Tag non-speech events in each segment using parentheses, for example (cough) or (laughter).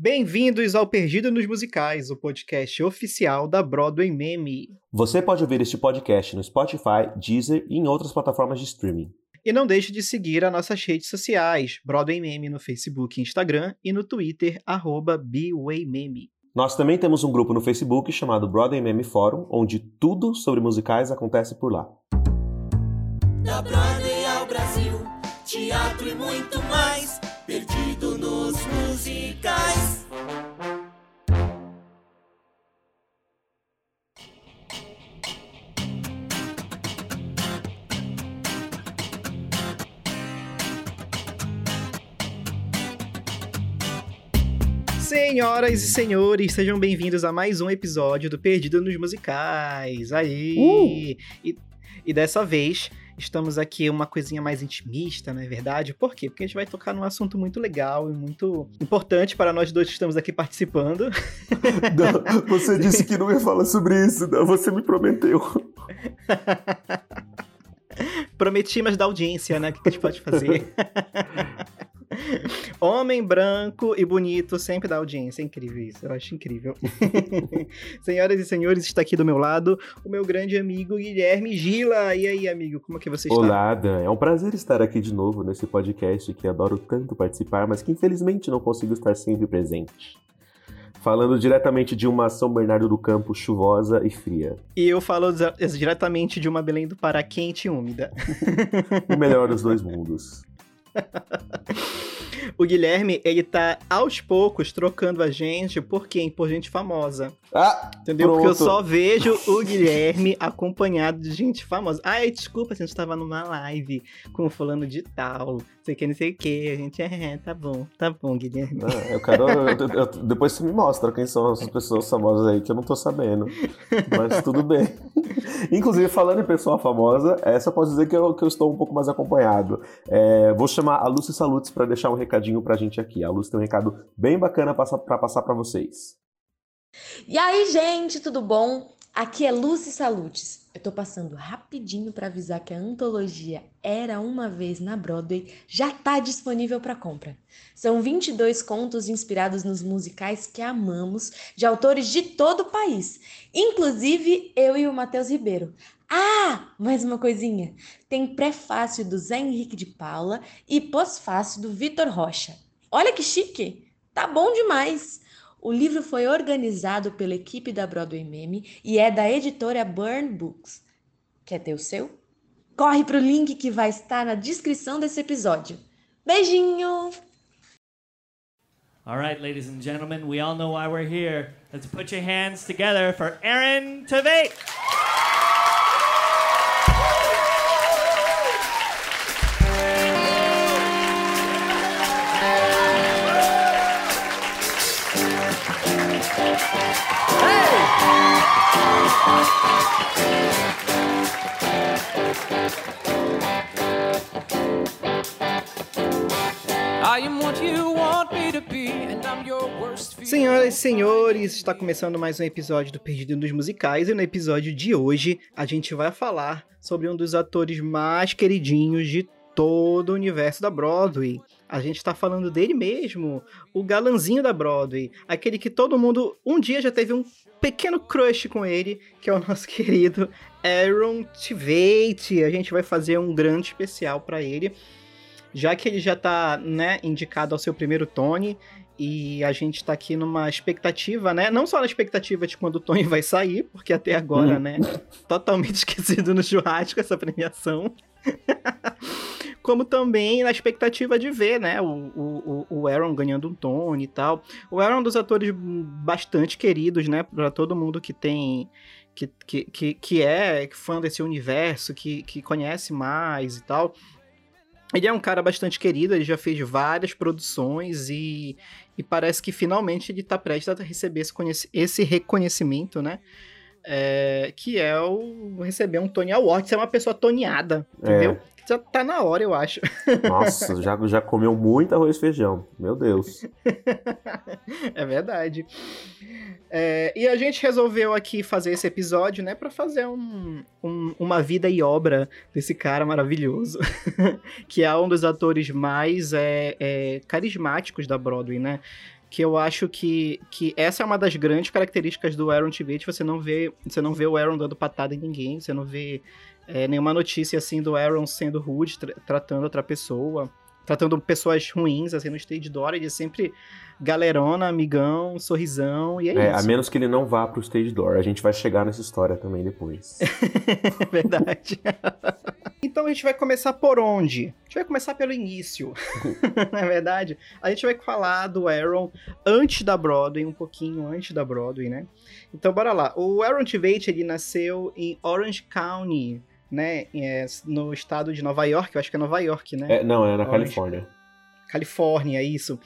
Bem-vindos ao Perdido nos Musicais, o podcast oficial da Broadway Meme. Você pode ouvir este podcast no Spotify, Deezer e em outras plataformas de streaming. E não deixe de seguir as nossas redes sociais, Broadway Meme no Facebook e Instagram e no Twitter, arroba BWayMeme. Nós também temos um grupo no Facebook chamado Broadway Meme Forum, onde tudo sobre musicais acontece por lá. Da Broadway ao Brasil, teatro e muito mais, perdido nos musicais. Senhoras e senhores, sejam bem-vindos a mais um episódio do Perdido nos Musicais. Aí! Uh! E, e dessa vez estamos aqui uma coisinha mais intimista, não é verdade? Por quê? Porque a gente vai tocar num assunto muito legal e muito importante para nós dois que estamos aqui participando. (laughs) Não, você disse que não ia falar sobre isso, não, você me prometeu. (laughs) Prometi, mas da audiência, né? O que a gente pode fazer? (laughs) (laughs) Homem branco e bonito sempre dá audiência. É incrível isso. Eu acho incrível. (laughs) Senhoras e senhores, está aqui do meu lado o meu grande amigo Guilherme Gila. E aí, amigo, como é que você está? Olá, Dan. É um prazer estar aqui de novo nesse podcast que adoro tanto participar, mas que infelizmente não consigo estar sempre presente. Falando diretamente de uma São Bernardo do Campo chuvosa e fria. E eu falo di- diretamente de uma Belém do Pará quente e úmida. O melhor dos dois mundos. (laughs) Ha ha ha ha. O Guilherme, ele tá aos poucos trocando a gente por quem? Por gente famosa. Ah! Entendeu? Porque eu Pronto. só vejo o Guilherme acompanhado de gente famosa. Ai, desculpa, a gente tava numa live com fulano de tal. Sei que, não sei o que. A gente é, tá bom, tá bom, Guilherme. Ah, eu quero. eu- eu- depois você me mostra quem são essas pessoas famosas aí que eu não tô sabendo. Mas tudo bem. Inclusive, falando em pessoa famosa, essa eu posso dizer que eu, que eu estou um pouco mais acompanhado. É, vou chamar a Lúcia Salutes para deixar um recadinho pra gente aqui. A Lúcia tem um recado bem bacana pra passar pra vocês. E aí, gente, tudo bom? Aqui é Lucy Salutes. Eu tô passando rapidinho para avisar que a antologia Era uma vez na Broadway já tá disponível para compra. São 22 contos inspirados nos musicais que amamos, de autores de todo o país, inclusive eu e o Matheus Ribeiro. Ah, mais uma coisinha. Tem prefácio do Zé Henrique de Paula e pós-fácio do Vitor Rocha. Olha que chique! Tá bom demais! O livro foi organizado pela equipe da Broadway Meme e é da editora Burn Books. Quer ter o seu? Corre pro link que vai estar na descrição desse episódio. Beijinho! All right, ladies and gentlemen, we all know why we're here. Let's put your hands together for Aaron Tveit. Senhoras e senhores, está começando mais um episódio do Perdido dos Musicais e no episódio de hoje a gente vai falar sobre um dos atores mais queridinhos de todo o universo da Broadway. A gente tá falando dele mesmo, o galanzinho da Broadway, aquele que todo mundo um dia já teve um pequeno crush com ele, que é o (laughs) nosso querido Aaron Tveit. A gente vai fazer um grande especial para ele, já que ele já tá, né, indicado ao seu primeiro Tony, e a gente tá aqui numa expectativa, né? Não só na expectativa de quando o Tony (laughs) vai sair, porque até agora, Hum. né? Totalmente (laughs) esquecido no churrasco essa premiação. (laughs) Como também na expectativa de ver, né? O, o, o- Aaron ganhando um Tony e tal. O Aaron é um dos atores bastante queridos, né? Pra todo mundo que tem. Que, que, que, que é fã desse universo, que, que conhece mais e tal. Ele é um cara bastante querido, ele já fez várias produções e, e parece que finalmente ele tá prestes a receber esse, esse reconhecimento, né? É, que é o receber um Tony Award, ser uma pessoa toneada, entendeu? Já tá na hora, eu acho. Nossa, já, já comeu muito arroz e feijão. Meu Deus. (laughs) é verdade. É, e a gente resolveu aqui fazer esse episódio, né, para fazer um, um- uma vida e obra desse cara maravilhoso, (laughs) que é um dos atores mais é, é, carismáticos da Broadway, né? Que eu acho que, que essa é uma das grandes características do Aaron Tveit, você não vê, você não vê o Aaron dando patada em ninguém, você não vê é, nenhuma notícia assim do Aaron sendo rude, tra tratando outra pessoa, tratando pessoas ruins assim no stage door, ele é sempre galerona, amigão, sorrisão e é, É, isso. a menos que ele não vá pro stage door. A gente vai chegar nessa história também depois. (laughs) É verdade. (laughs) então a gente vai começar por onde? A gente vai começar pelo início. (laughs) Não é verdade? A gente vai falar do Aaron antes da Broadway, um pouquinho antes da Broadway, né? Então bora lá. O Aaron Tveit, ele nasceu em Orange County, né? É, no estado de Nova York, eu acho que é Nova York, né? É, não, é na. Califórnia. Califórnia, isso.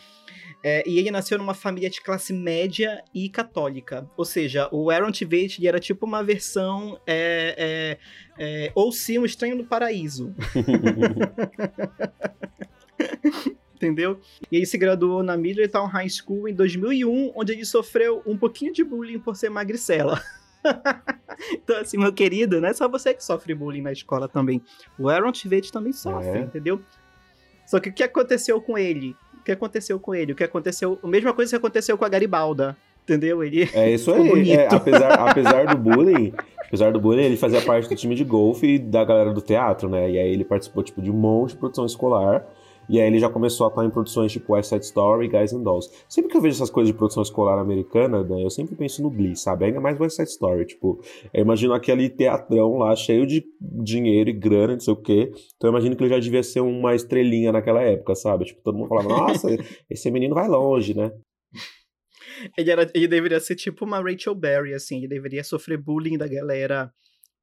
É, e ele nasceu numa família de classe média e católica. Ou seja, o Aaron Tveit era tipo uma versão. É, é, é, ou sim, um estranho do paraíso. (laughs) Entendeu? E ele se graduou na Middletown High School em 2001, onde ele sofreu um pouquinho de bullying por ser magricela. Então, assim, meu querido, não é só você que sofre bullying na escola também. O Aaron Tveit também sofre, É. entendeu? Só que o que aconteceu com ele? O que aconteceu com ele? O que aconteceu. A mesma coisa que aconteceu com a Garibalda. Entendeu? Ele. É isso aí. É, apesar, (laughs) apesar do bullying, apesar do bullying, ele fazia parte do time de golfe e da galera do teatro, né? E aí ele participou tipo de um monte de produção escolar. E aí ele já começou a atuar em produções tipo West Side Story Guys and Dolls. Sempre que eu vejo essas coisas de produção escolar americana, né, eu sempre penso no Glee, sabe? Ainda mais West Side Story, tipo, eu imagino aquele teatrão lá cheio de dinheiro e grana, não sei o quê. Então eu imagino que ele já devia ser uma estrelinha naquela época, sabe? Tipo, todo mundo falava, (laughs) nossa, esse menino vai longe, né? Ele, era, ele deveria ser tipo uma Rachel Berry, assim. Ele deveria sofrer bullying da galera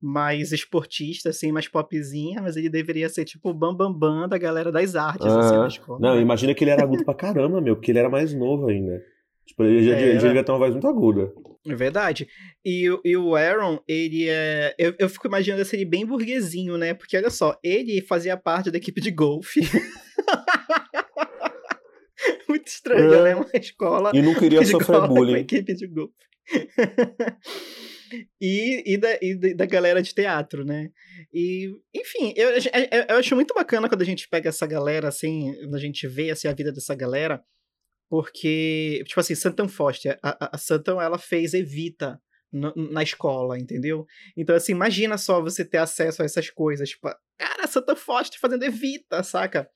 mais esportista, assim, mais popzinha, mas ele deveria ser tipo o bambambam bam, bam da galera das artes, assim, Aham. na escola. Não, né? imagina que ele era agudo pra (laughs) caramba, meu, porque ele era mais novo ainda. Tipo, ele já, já devia ter uma voz muito aguda. É verdade. E, o- e o Aaron, ele é. Eu, eu fico imaginando ele bem burguesinho, né? Porque olha só, ele fazia parte da equipe de golfe. (laughs) Muito estranho, É. né? Uma escola. E não queria sofrer bullying. equipe de golfe. (laughs) (laughs) e, e, da, e da- galera de teatro, né? E, enfim, eu, eu, eu acho muito bacana quando a gente pega essa galera, assim, quando a gente vê assim, a vida dessa galera, porque, tipo assim, Santan Foster, a, a- Santan, ela fez Evita no- na escola, entendeu? Então, assim, imagina só você ter acesso a essas coisas, tipo, cara, Santan Foster fazendo Evita, saca?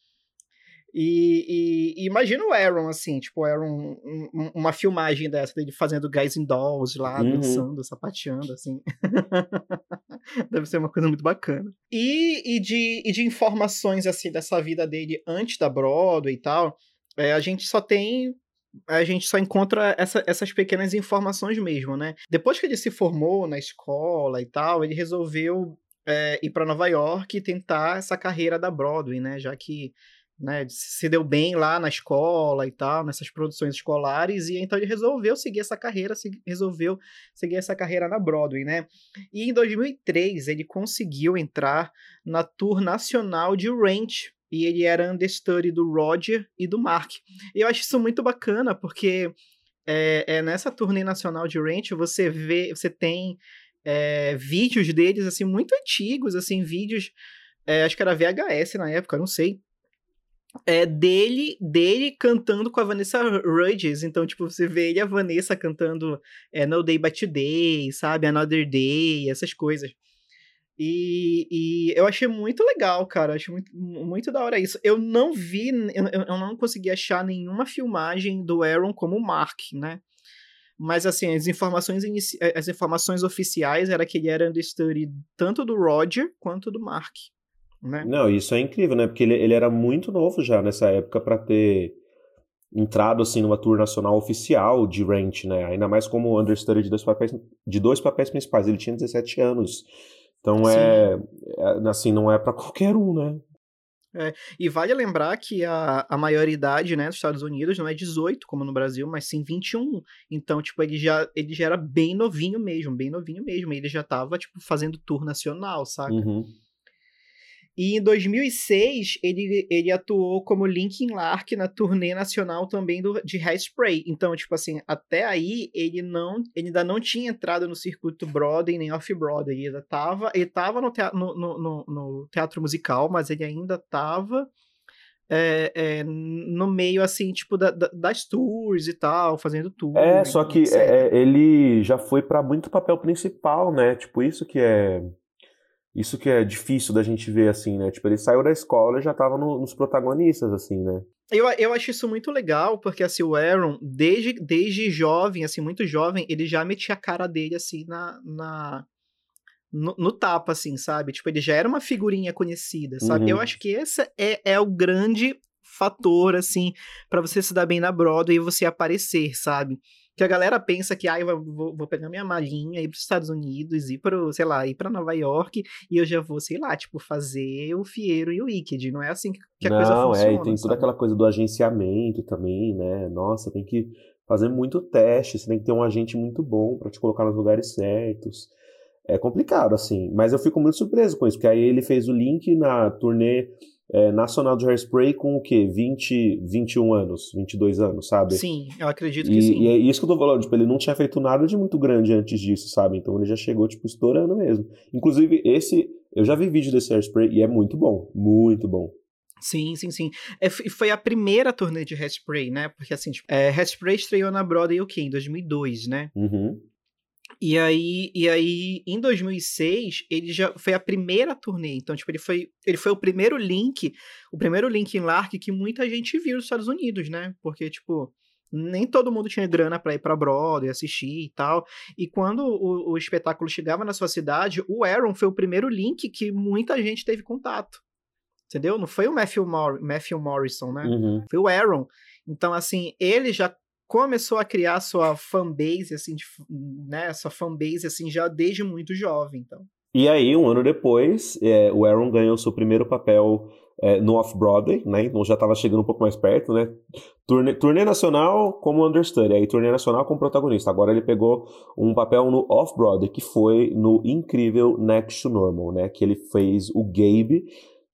E, e- e imagina o Aaron, assim, tipo, o Aaron, um- um- uma filmagem dessa, dele fazendo Guys in Dolls lá, Uhum. dançando, sapateando, assim. (laughs) Deve ser uma coisa muito bacana. E, e, de, e de informações, assim, dessa vida dele antes da Broadway e tal, é, a gente só tem. A gente só encontra essa- essas pequenas informações mesmo, né? Depois que ele se formou na escola e tal, ele resolveu é, ir para Nova York e tentar essa carreira da Broadway, né? Já que né, se deu bem lá na escola e tal, nessas produções escolares, e então ele resolveu seguir essa carreira, se- resolveu seguir essa carreira na Broadway, né? E em 2003 ele conseguiu entrar na tour nacional de Ranch, e ele era understudy do Roger e do Mark. E eu acho isso muito bacana, porque é, é nessa turnê nacional de Ranch você vê, você tem é, vídeos deles, assim, muito antigos, assim, vídeos, é, acho que era VHS na época, não sei, é dele, dele cantando com a Vanessa Rudges. Então, tipo, você vê ele e a Vanessa cantando é, No Day But Today, sabe? Another Day, essas coisas. E, e eu achei muito legal, cara. Achei muito, muito da hora isso. Eu não vi, eu, eu não consegui achar nenhuma filmagem do Aaron como Mark, né? Mas assim, as informações, as informações oficiais era que ele era understudy tanto do Roger quanto do Mark. Né? Não, isso é incrível, né? Porque ele, ele era muito novo já nessa época pra ter entrado assim numa tour nacional oficial de Ranch, né? Ainda mais como understudy de dois papéis, de dois papéis principais. Ele tinha 17 anos. Então é, é, assim, não é pra qualquer um, né? E vale lembrar que a, a maioridade, né, dos Estados Unidos não é 18, como no Brasil, mas sim 21. Então, tipo, ele já, ele já era bem novinho mesmo, bem novinho mesmo. Ele já tava, tipo, fazendo tour nacional, saca? Uhum. E em 2006, ele, ele atuou como Linkin Lark na turnê nacional também do, de Hairspray. Então, tipo assim, até aí, ele não ele ainda não tinha entrado no circuito Broadway nem Off-Broadway. Ele ainda tava, ele tava no, tea- no, no, no- teatro musical, mas ele ainda tava é, é, no meio, assim, tipo, da, da, das tours e tal, fazendo tour. É, só que etc. é, ele já foi pra muito papel principal, né? Tipo, isso que é. Isso que é difícil da gente ver, assim, né? Tipo, ele saiu da escola e já tava no- nos protagonistas, assim, né? Eu, eu acho isso muito legal, porque assim, o Aaron, desde, desde jovem, assim, muito jovem, ele já metia a cara dele, assim, na. na no, no tapa, assim, sabe? Tipo, ele já era uma figurinha conhecida, sabe? Uhum. Eu acho que esse é, é o grande fator, assim, pra você se dar bem na Broadway e você aparecer, sabe? Que a galera pensa que, ah, eu vou, vou pegar minha malinha, ir pros Estados Unidos, ir pro, sei lá, ir pra Nova York, e eu já vou, sei lá, tipo, fazer o Fiero e o Wicked. Não é assim que, a coisa Não, funciona. é, e tem toda sabe? aquela coisa do agenciamento também, né? Nossa, tem que fazer muito teste, você tem que ter um agente muito bom pra te colocar nos lugares certos. É complicado, assim, mas eu fico muito surpreso com isso, porque aí ele fez o link na turnê é, nacional de Hairspray com o quê? 20, 21 anos, 22 anos, sabe? Sim, eu acredito que E, sim. e é isso que eu tô falando, tipo, ele não tinha feito nada de muito grande antes disso, sabe? Então ele já chegou, tipo, estourando mesmo. Inclusive, esse, eu já vi vídeo desse Hairspray e é muito bom, muito bom. Sim, sim, sim. É, foi a primeira turnê de Hairspray, né? Porque assim, tipo, é, Hairspray estreou na Broadway o quê? Em 2002, né? Uhum. E aí, e aí, em 2006, ele já foi a primeira turnê. Então, tipo, ele foi, ele foi o primeiro link, o primeiro link em Lark que muita gente viu nos Estados Unidos, né? Porque, tipo, nem todo mundo tinha grana pra ir pra Broadway, assistir e tal. E quando o, o espetáculo chegava na sua cidade, o Aaron foi o primeiro link que muita gente teve contato. Entendeu? Não foi o Matthew, Mor Matthew Morrison, né? Uhum. foi o Aaron. Então, assim, ele já começou a criar sua fanbase, assim, de, né, sua fanbase, assim, já desde muito jovem, então. E aí, um ano depois, é, o Aaron ganhou seu primeiro papel é, no Off-Broadway, né? Então já estava chegando um pouco mais perto, né? Turnê, turnê nacional como understudy, aí turnê nacional como protagonista. Agora ele pegou um papel no Off-Broadway, que foi no incrível Next to Normal, né? Que ele fez o Gabe,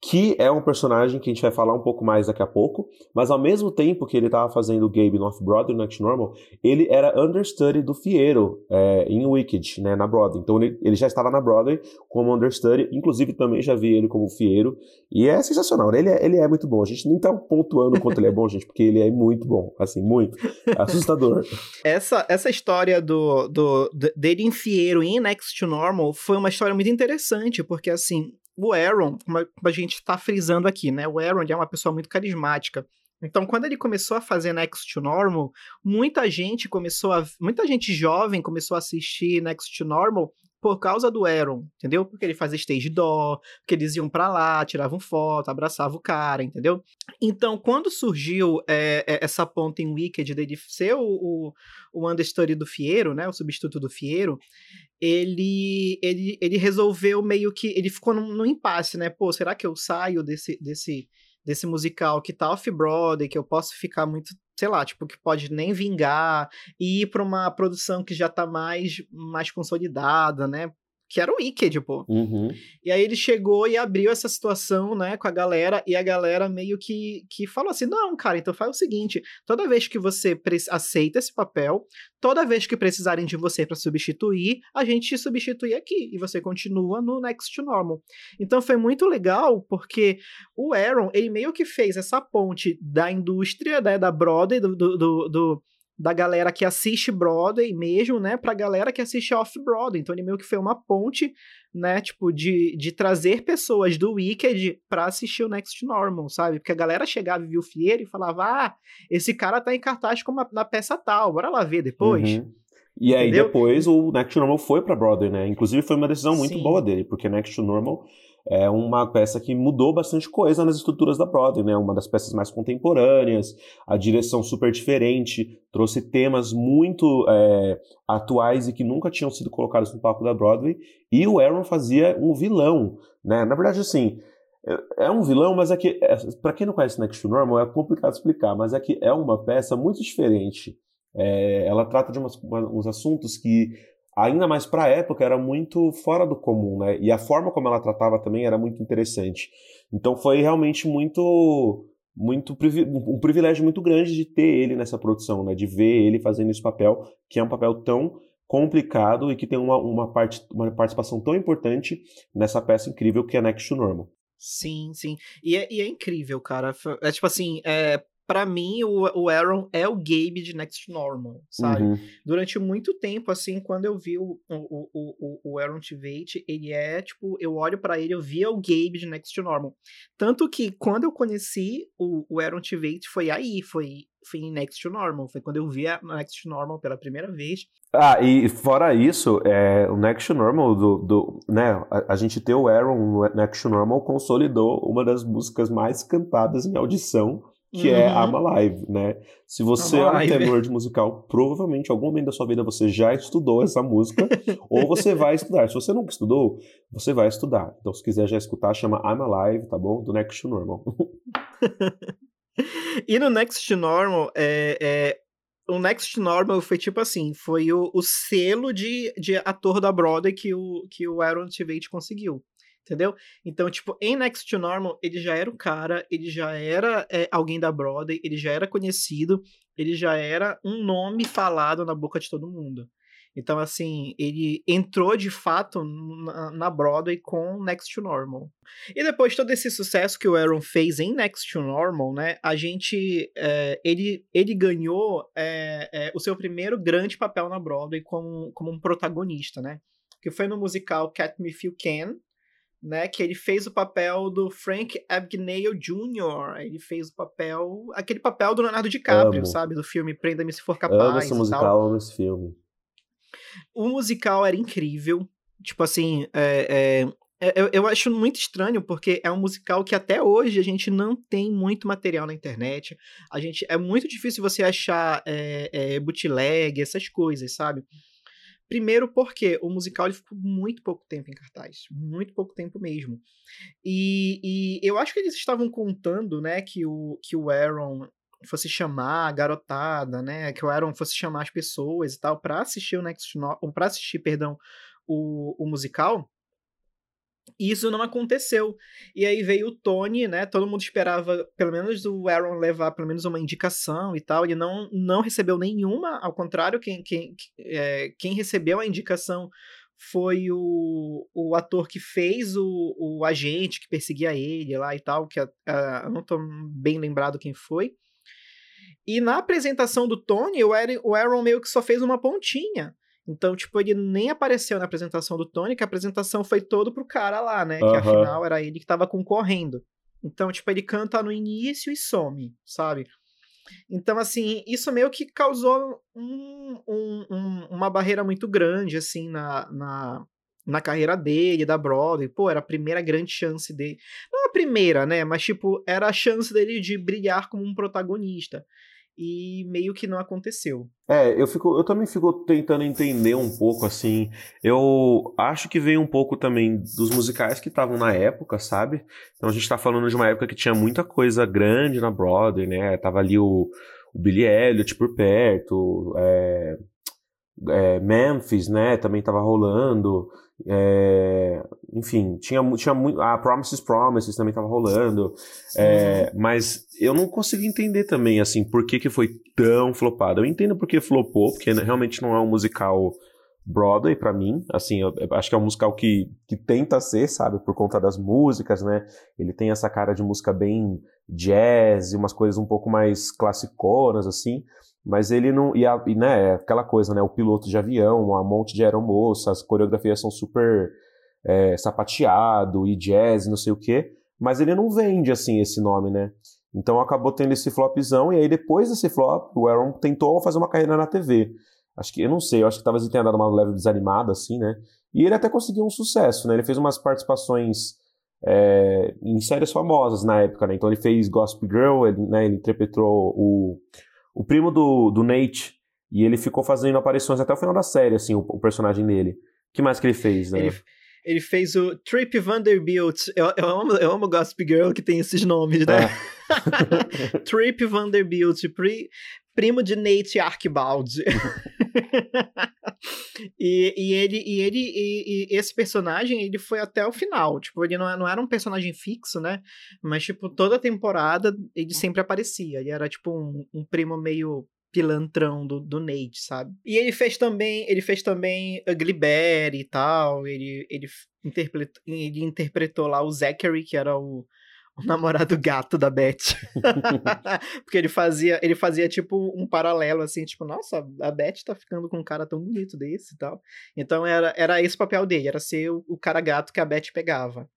que é um personagem que a gente vai falar um pouco mais daqui a pouco, mas ao mesmo tempo que ele estava fazendo o no Off-Broadway, no to Normal, ele era understudy do Fiero é, em Wicked, né, na Broadway. Então ele, ele já estava na Broadway como understudy, inclusive também já vi ele como Fiero, e é sensacional, né? ele é, ele é muito bom. A gente nem tá pontuando o quanto ele é bom, (laughs) gente, porque ele é muito bom, assim, muito. Assustador. Essa, essa história do, do- dele em Fiero em Next to Normal foi uma história muito interessante, porque, assim, o Aaron, como a, gente tá frisando aqui, né, o Aaron é uma pessoa muito carismática. Então, quando ele começou a fazer Next to Normal, muita gente começou a. Muita gente jovem começou a assistir Next to Normal por causa do Aaron, entendeu? Porque ele fazia stage door, porque eles iam pra lá, tiravam foto, abraçavam o cara, entendeu? Então, quando surgiu é, é, essa ponta em Wicked dele ser o, o, o understudy do Fiero, né? O substituto do Fiero, ele, ele, ele resolveu meio que. Ele ficou num, num impasse, né? Pô, será que eu saio desse, desse, desse musical que tá off-Broadway, que eu posso ficar muito, sei lá, tipo, que pode nem vingar, e ir pra uma produção que já tá mais, mais consolidada, né? Que era o Wicked, pô. Uhum. E aí ele chegou e abriu essa situação, né, com a galera, e a galera meio que, que falou assim: não, cara, então faz o seguinte: toda vez que você aceita esse papel, toda vez que precisarem de você para substituir, a gente te substitui aqui, e você continua no Next to Normal. Então foi muito legal, porque o Aaron, ele meio que fez essa ponte da indústria, né, da Broadway, do, do, do- do- da galera que assiste Broadway mesmo, né, pra galera que assiste Off-Broadway. Então ele meio que foi uma ponte né, tipo, de, de trazer pessoas do Wicked pra assistir o Next Normal, sabe? Porque a galera chegava e via o Fiero e falava, ah, esse cara tá em cartaz como a- na peça tal, bora lá ver depois. Uhum. E aí Entendeu? depois o Next Normal foi pra Broadway, né? Inclusive foi uma decisão muito Sim. boa dele, porque Next Normal é uma peça que mudou bastante coisa nas estruturas da Broadway, né? Uma das peças mais contemporâneas, a direção super diferente, trouxe temas muito é, atuais e que nunca tinham sido colocados no palco da Broadway. E o Aaron fazia um vilão, né? Na verdade, assim, é- é um vilão, mas é que, é, para quem não conhece Next to Normal, é complicado explicar, mas é que é uma peça muito diferente. É, ela trata de umas- uma- uns assuntos que, ainda mais para a época, era muito fora do comum, né? E a forma como ela tratava também era muito interessante. Então foi realmente muito, muito um privilégio muito grande de ter ele nessa produção, né? De ver ele fazendo esse papel, que é um papel tão complicado e que tem uma, uma, parte, uma participação tão importante nessa peça incrível que é Next to Normal. Sim, sim. E é, e é incrível, cara. É tipo assim, é, para mim, o, o Aaron é o Gabe de Next Normal, sabe? Uhum. Durante muito tempo, assim, quando eu vi o, o, o, o, Aaron Tveit, ele é, tipo, eu olho pra ele, eu via o Gabe de Next Normal. Tanto que quando eu conheci o, o Aaron Tveit, foi aí, foi, foi em Next Normal. Foi quando eu vi a Next Normal pela primeira vez. Ah, e fora isso, é, o Next Normal do, do né, a, a gente ter o Aaron no Next Normal consolidou uma das músicas mais cantadas em audição, que é Uhum. I'm Alive, né? Se você I'm é um Alive. tenor de musical, provavelmente em algum momento da sua vida você já estudou essa música, (laughs) ou você vai estudar. Se você nunca estudou, você vai estudar. Então, se quiser já escutar, chama I'm Alive, tá bom? Do Next Normal. (laughs) E no Next Normal, é, é, o Next Normal foi tipo assim, foi o, o selo de, de ator da Broadway que o, que o Aaron Tveit conseguiu. Entendeu? Então, tipo, em Next to Normal, ele já era o cara, ele já era é, alguém da Broadway, ele já era conhecido, ele já era um nome falado na boca de todo mundo. Então, assim, ele entrou de fato na, na Broadway com Next to Normal. E depois de todo esse sucesso que o Aaron fez em Next to Normal, né, a gente, é, ele, ele ganhou é, é, o seu primeiro grande papel na Broadway como, como um protagonista, né, que foi no musical Catch Me If You Can, né, que ele fez o papel do Frank Abagnale Jr., ele fez o papel, aquele papel do Leonardo DiCaprio, Amo. sabe, do filme Prenda-me Se For Capaz Amo esse musical, amo esse filme. o musical era incrível. Tipo assim, é, é, eu, eu acho muito estranho, porque é um musical que até hoje a gente não tem muito material na internet. A gente É muito difícil você achar é, é, bootleg, essas coisas, sabe? Primeiro porque o musical ele ficou muito pouco tempo em cartaz. Muito pouco tempo mesmo. E, e eu acho que eles estavam contando, né, que o, que o Aaron fosse chamar a garotada, né, que o Aaron fosse chamar as pessoas e tal para assistir o Next para assistir, perdão, o, o musical. Isso não aconteceu. E aí veio o Tony, né? Todo mundo esperava, pelo menos, o Aaron levar pelo menos uma indicação e tal. Ele não, não recebeu nenhuma, ao contrário, quem, quem, é, quem recebeu a indicação foi o, o ator que fez o, o agente que perseguia ele lá e tal, que uh, eu não tô bem lembrado quem foi. E na apresentação do Tony, o Aaron meio que só fez uma pontinha. Então, tipo, ele nem apareceu na apresentação do Tony, que a apresentação foi todo pro cara lá, né? Aham. Que afinal era ele que tava concorrendo. Então, tipo, ele canta no início e some, sabe? Então, assim, isso meio que causou um- um- um- uma barreira muito grande, assim, na, na, na carreira dele, da Broadway. Pô, era a primeira grande chance dele. Não a primeira, né? Mas, tipo, era a chance dele de brilhar como um protagonista. E meio que não aconteceu. É, eu, fico, eu também fico tentando entender um pouco, assim. Eu acho que veio um pouco também dos musicais que estavam na época, sabe? Então a gente tá falando de uma época que tinha muita coisa grande na Broadway, né? Tava ali o, o Billy Elliot por perto, é, é, Memphis, né? Também tava rolando. é, enfim, tinha, tinha muito. A Promises Promises também tava rolando. É, mas eu não consigo entender também, assim, por que, que foi tão flopado. Eu entendo porque flopou, porque realmente não é um musical Broadway pra mim. Assim, eu, eu acho que é um musical que, que tenta ser, sabe, por conta das músicas, né? Ele tem essa cara de música bem jazz umas coisas um pouco mais classiconas, assim. Mas ele não. E, a, e né, é aquela coisa, né? O piloto de avião, a monte de aeromoça, as coreografias são super é, sapateado e jazz, não sei o quê. Mas ele não vende, assim, esse nome, né? Então acabou tendo esse flopzão, e aí depois desse flop, o Aaron tentou fazer uma carreira na TV. Acho que, eu não sei, eu acho que talvez ele tenha dado uma leve desanimada, assim, né? E ele até conseguiu um sucesso, né? Ele fez umas participações é, em séries famosas na época, né? Então ele fez Gossip Girl, ele, né, ele interpretou o, o primo do, do Nate, e ele ficou fazendo aparições até o final da série, assim, o, o personagem dele. O que mais que ele fez, né? Ele, ele fez o Trip Vanderbilt. Eu, eu, amo, eu amo Gossip Girl que tem esses nomes, né? (laughs) Trip Vanderbilt, pri, primo de Nate Archibald. (laughs) e, e ele, e, ele e, e esse personagem, ele foi até o final. Tipo, ele não, não era um personagem fixo, né? Mas, tipo, toda temporada ele sempre aparecia. Ele era, tipo, um, um primo meio pilantrão do, do Nate, sabe? E ele fez também, ele fez também Ugly Betty e tal, ele, ele, interpretou, ele interpretou lá o Zachary, que era o, o namorado gato da Beth. (laughs) Porque ele fazia, ele fazia tipo um paralelo assim, tipo, nossa, a Beth tá ficando com um cara tão bonito desse e tal. Então era, era esse o papel dele, era ser o, o cara gato que a Beth pegava.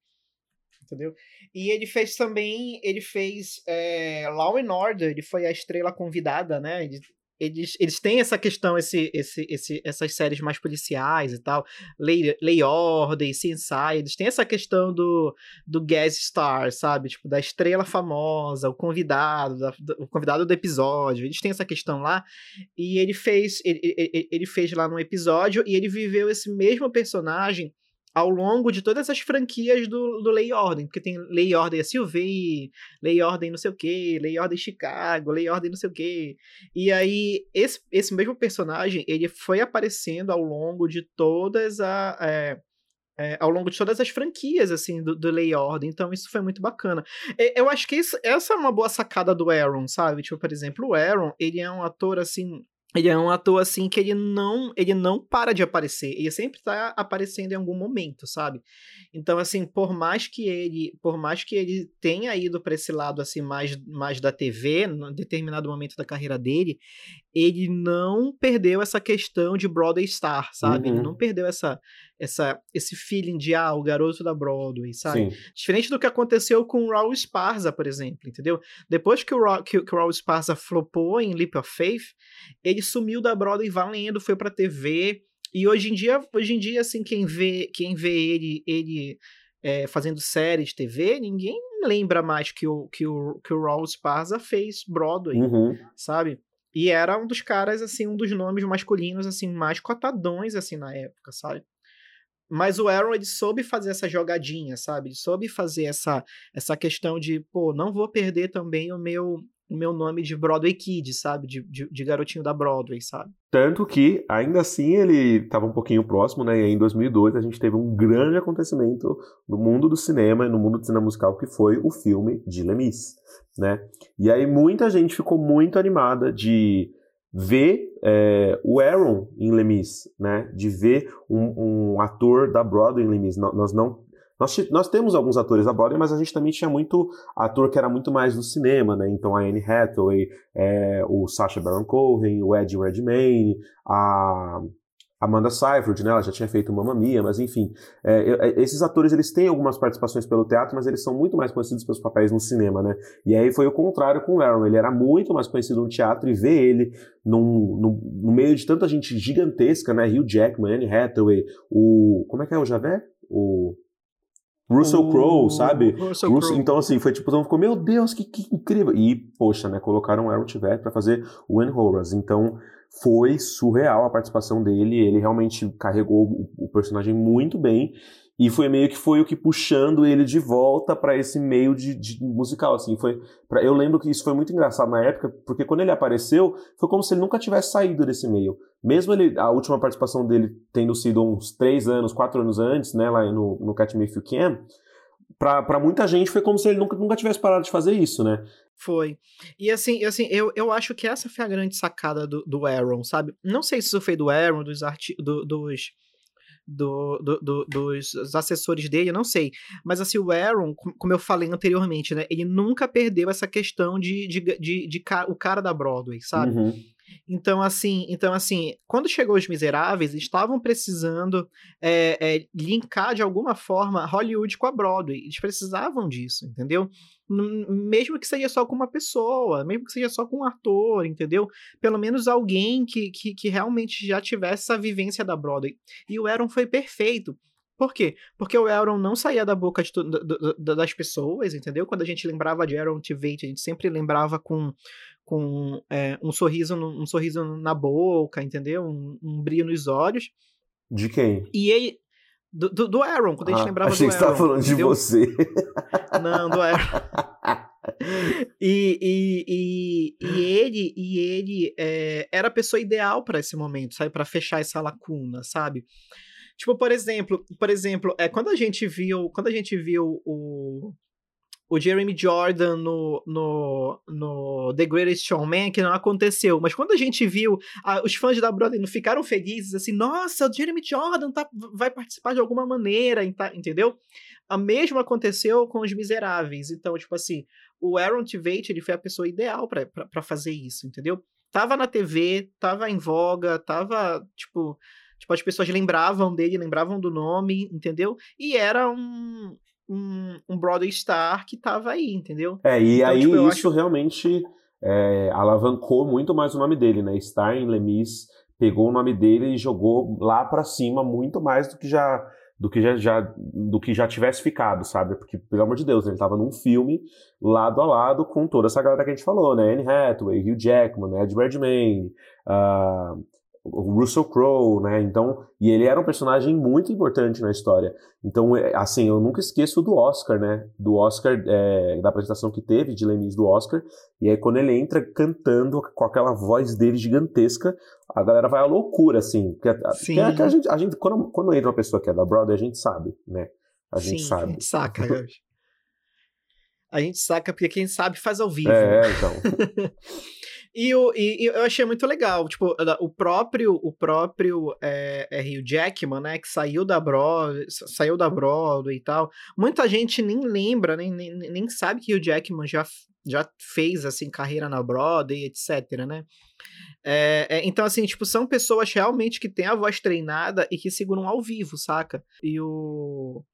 Entendeu? E ele fez também, ele fez é, Law and Order, ele foi a estrela convidada, né? Ele eles, eles têm essa questão, esse, esse, esse, essas séries mais policiais e tal, Lei, Lei Ordem, CSI, eles têm essa questão do, do guest star, sabe? Tipo, da estrela famosa, o convidado, da, o convidado do episódio, eles têm essa questão lá, e ele fez, ele, ele, ele fez lá no episódio, e ele viveu esse mesmo personagem ao longo de todas as franquias do, do Lei e Ordem, porque tem Lei e Ordem Sylvie, Lei e Ordem não sei o que, Lei e Ordem Chicago, Lei e Ordem não sei o que. E aí, esse, esse mesmo personagem, ele foi aparecendo ao longo de todas a... É, é, ao longo de todas as franquias, assim, do, do Lei e Ordem. Então, isso foi muito bacana. Eu acho que isso, essa é uma boa sacada do Aaron, sabe? Tipo, por exemplo, o Aaron, ele é um ator, assim, ele é um ator assim que ele não ele não para de aparecer. Ele sempre está aparecendo em algum momento sabe? Então assim por mais que ele por mais que ele tenha ido para esse lado assim mais mais da TV em determinado momento da carreira dele ele não perdeu essa questão de Broadway star sabe? Uhum. ele não perdeu essa essa esse feeling de ah o garoto da Broadway sabe Sim. diferente do que aconteceu com o Raul Esparza por exemplo entendeu depois que o Raul, que, que o Raul Esparza flopou em Leap of Faith ele sumiu da Broadway valendo, foi pra TV. E hoje em dia, hoje em dia assim, quem vê, quem vê ele, ele é, fazendo série de TV, ninguém lembra mais que o, que o, que o Raul Sparza fez Broadway, uhum. sabe? E era um dos caras, assim, um dos nomes masculinos, assim, mais cotadões, assim, na época, sabe? Mas o Aaron, ele soube fazer essa jogadinha, sabe? Ele soube fazer essa, essa questão de, pô, não vou perder também o meu, o meu nome de Broadway Kid, sabe? De, de, de, garotinho da Broadway, sabe? Tanto que, ainda assim, ele estava um pouquinho próximo, né? E aí, em 2002 a gente teve um grande acontecimento no mundo do cinema e no mundo do cinema musical, que foi o filme de Lemis, né? E aí muita gente ficou muito animada de ver é, o Aaron em Lemis, né? De ver um, um ator da Broadway em Lemis. Nós não nós, nós temos alguns atores da Broadway, mas a gente também tinha muito ator que era muito mais do cinema, né? Então a Anne Hathaway, é, o Sacha Baron Cohen, o Eddie Redmayne, a Amanda Seyfried, né? Ela já tinha feito Mamma Mia, mas enfim. É, é, esses atores, eles têm algumas participações pelo teatro, mas eles são muito mais conhecidos pelos papéis no cinema, né? E aí foi o contrário com o Aaron. Ele era muito mais conhecido no teatro e ver ele num, num, no meio de tanta gente gigantesca, né? Hugh Jackman, Anne Hathaway, o... Como é que é o Javé? O... Russell Crowe, sabe? Russell Russell, então, assim, foi tipo, mundo ficou, meu Deus, que, que incrível. E, poxa, né, colocaram o Aaron Tveit para fazer o Anne Horace. Então, foi surreal a participação dele. Ele realmente carregou o, personagem muito bem. E foi meio que foi o que puxando ele de volta para esse meio de, de, musical, assim, foi pra, eu lembro que isso foi muito engraçado na época, porque quando ele apareceu, foi como se ele nunca tivesse saído desse meio. Mesmo ele, a última participação dele tendo sido uns três anos, quatro anos antes, né, lá no, no If You Can, para muita gente foi como se ele nunca, nunca tivesse parado de fazer isso, né? Foi. E assim, assim eu, eu acho que essa foi a grande sacada do, do Aaron, sabe? Não sei se isso foi do Aaron, dos, arti do, dos do, do, do, dos assessores dele, não sei. Mas assim, o Aaron, como eu falei anteriormente, né? Ele nunca perdeu essa questão de, de, de, de, de o cara da Broadway, sabe? Uhum. Então, assim, então, assim, quando chegou Os Miseráveis, estavam precisando é, é, linkar de alguma forma Hollywood com a Broadway. Eles precisavam disso, entendeu? mesmo que seja só com uma pessoa, mesmo que seja só com um ator, entendeu? Pelo menos alguém que, que, que realmente já tivesse essa vivência da Broadway. E o Aaron foi perfeito. Por quê? Porque o Aaron não saía da boca de, das pessoas, entendeu? Quando a gente lembrava de Aaron Tveit, a gente sempre lembrava com, com é, um sorriso um sorriso na boca, entendeu? Um, um brilho nos olhos. De quem? E ele, do, do, do Aaron, quando a gente ah, lembrava achei do que Aaron. Achei que você estava falando de você. (laughs) Não, do Aaron. (laughs) e, e, e, e, ele, e ele é, era a pessoa ideal para esse momento, sabe? Para fechar essa lacuna, sabe? Tipo, por exemplo, por exemplo, é, quando a gente viu, quando a gente viu o, o Jeremy Jordan no, no, no The Greatest Showman, que não aconteceu. Mas quando a gente viu, a, os fãs da Broadway não ficaram felizes, assim, nossa, o Jeremy Jordan tá, vai participar de alguma maneira, entendeu? A mesma aconteceu com Os Miseráveis. Então, tipo assim, o Aaron Tveit, ele foi a pessoa ideal para fazer isso, entendeu? Tava na TV, tava em voga, tava, tipo, tipo, as pessoas lembravam dele, lembravam do nome, entendeu? E era um, um, um Broadway star que tava aí, entendeu? É, e então, aí tipo, isso acho... realmente é, alavancou muito mais o nome dele, né? Star em Lemis pegou o nome dele e jogou lá para cima muito mais do que já do que já, já, do que já tivesse ficado, sabe? Porque, pelo amor de Deus, ele estava num filme lado a lado com toda essa galera que a gente falou, né? Anne Hathaway, Hugh Jackman, Ed Redmayne, uh, o Russell Crowe, né? Então, e ele era um personagem muito importante na história. Então, é, assim, eu nunca esqueço do Oscar, né? Do Oscar, é, da apresentação que teve de Lemis do Oscar. E aí, quando ele entra cantando com aquela voz dele gigantesca, a galera vai à loucura, assim. Sim. Porque a, gente, a gente quando, quando entra uma pessoa que é da Broadway, a gente sabe, né? A gente Sim, sabe. A (laughs) gente saca, A gente saca porque quem sabe faz ao vivo. É, então. (laughs) E, o, e, eu achei muito legal, tipo, o próprio, o próprio é, é Jackman, né, que saiu da Broadway, saiu da Broadway e tal, muita gente nem lembra, nem, nem, nem sabe que o Jackman já, já fez, assim, carreira na Broadway, etc, né. É, é, então, assim, tipo, são pessoas realmente que têm a voz treinada e que seguram ao vivo, saca? E o...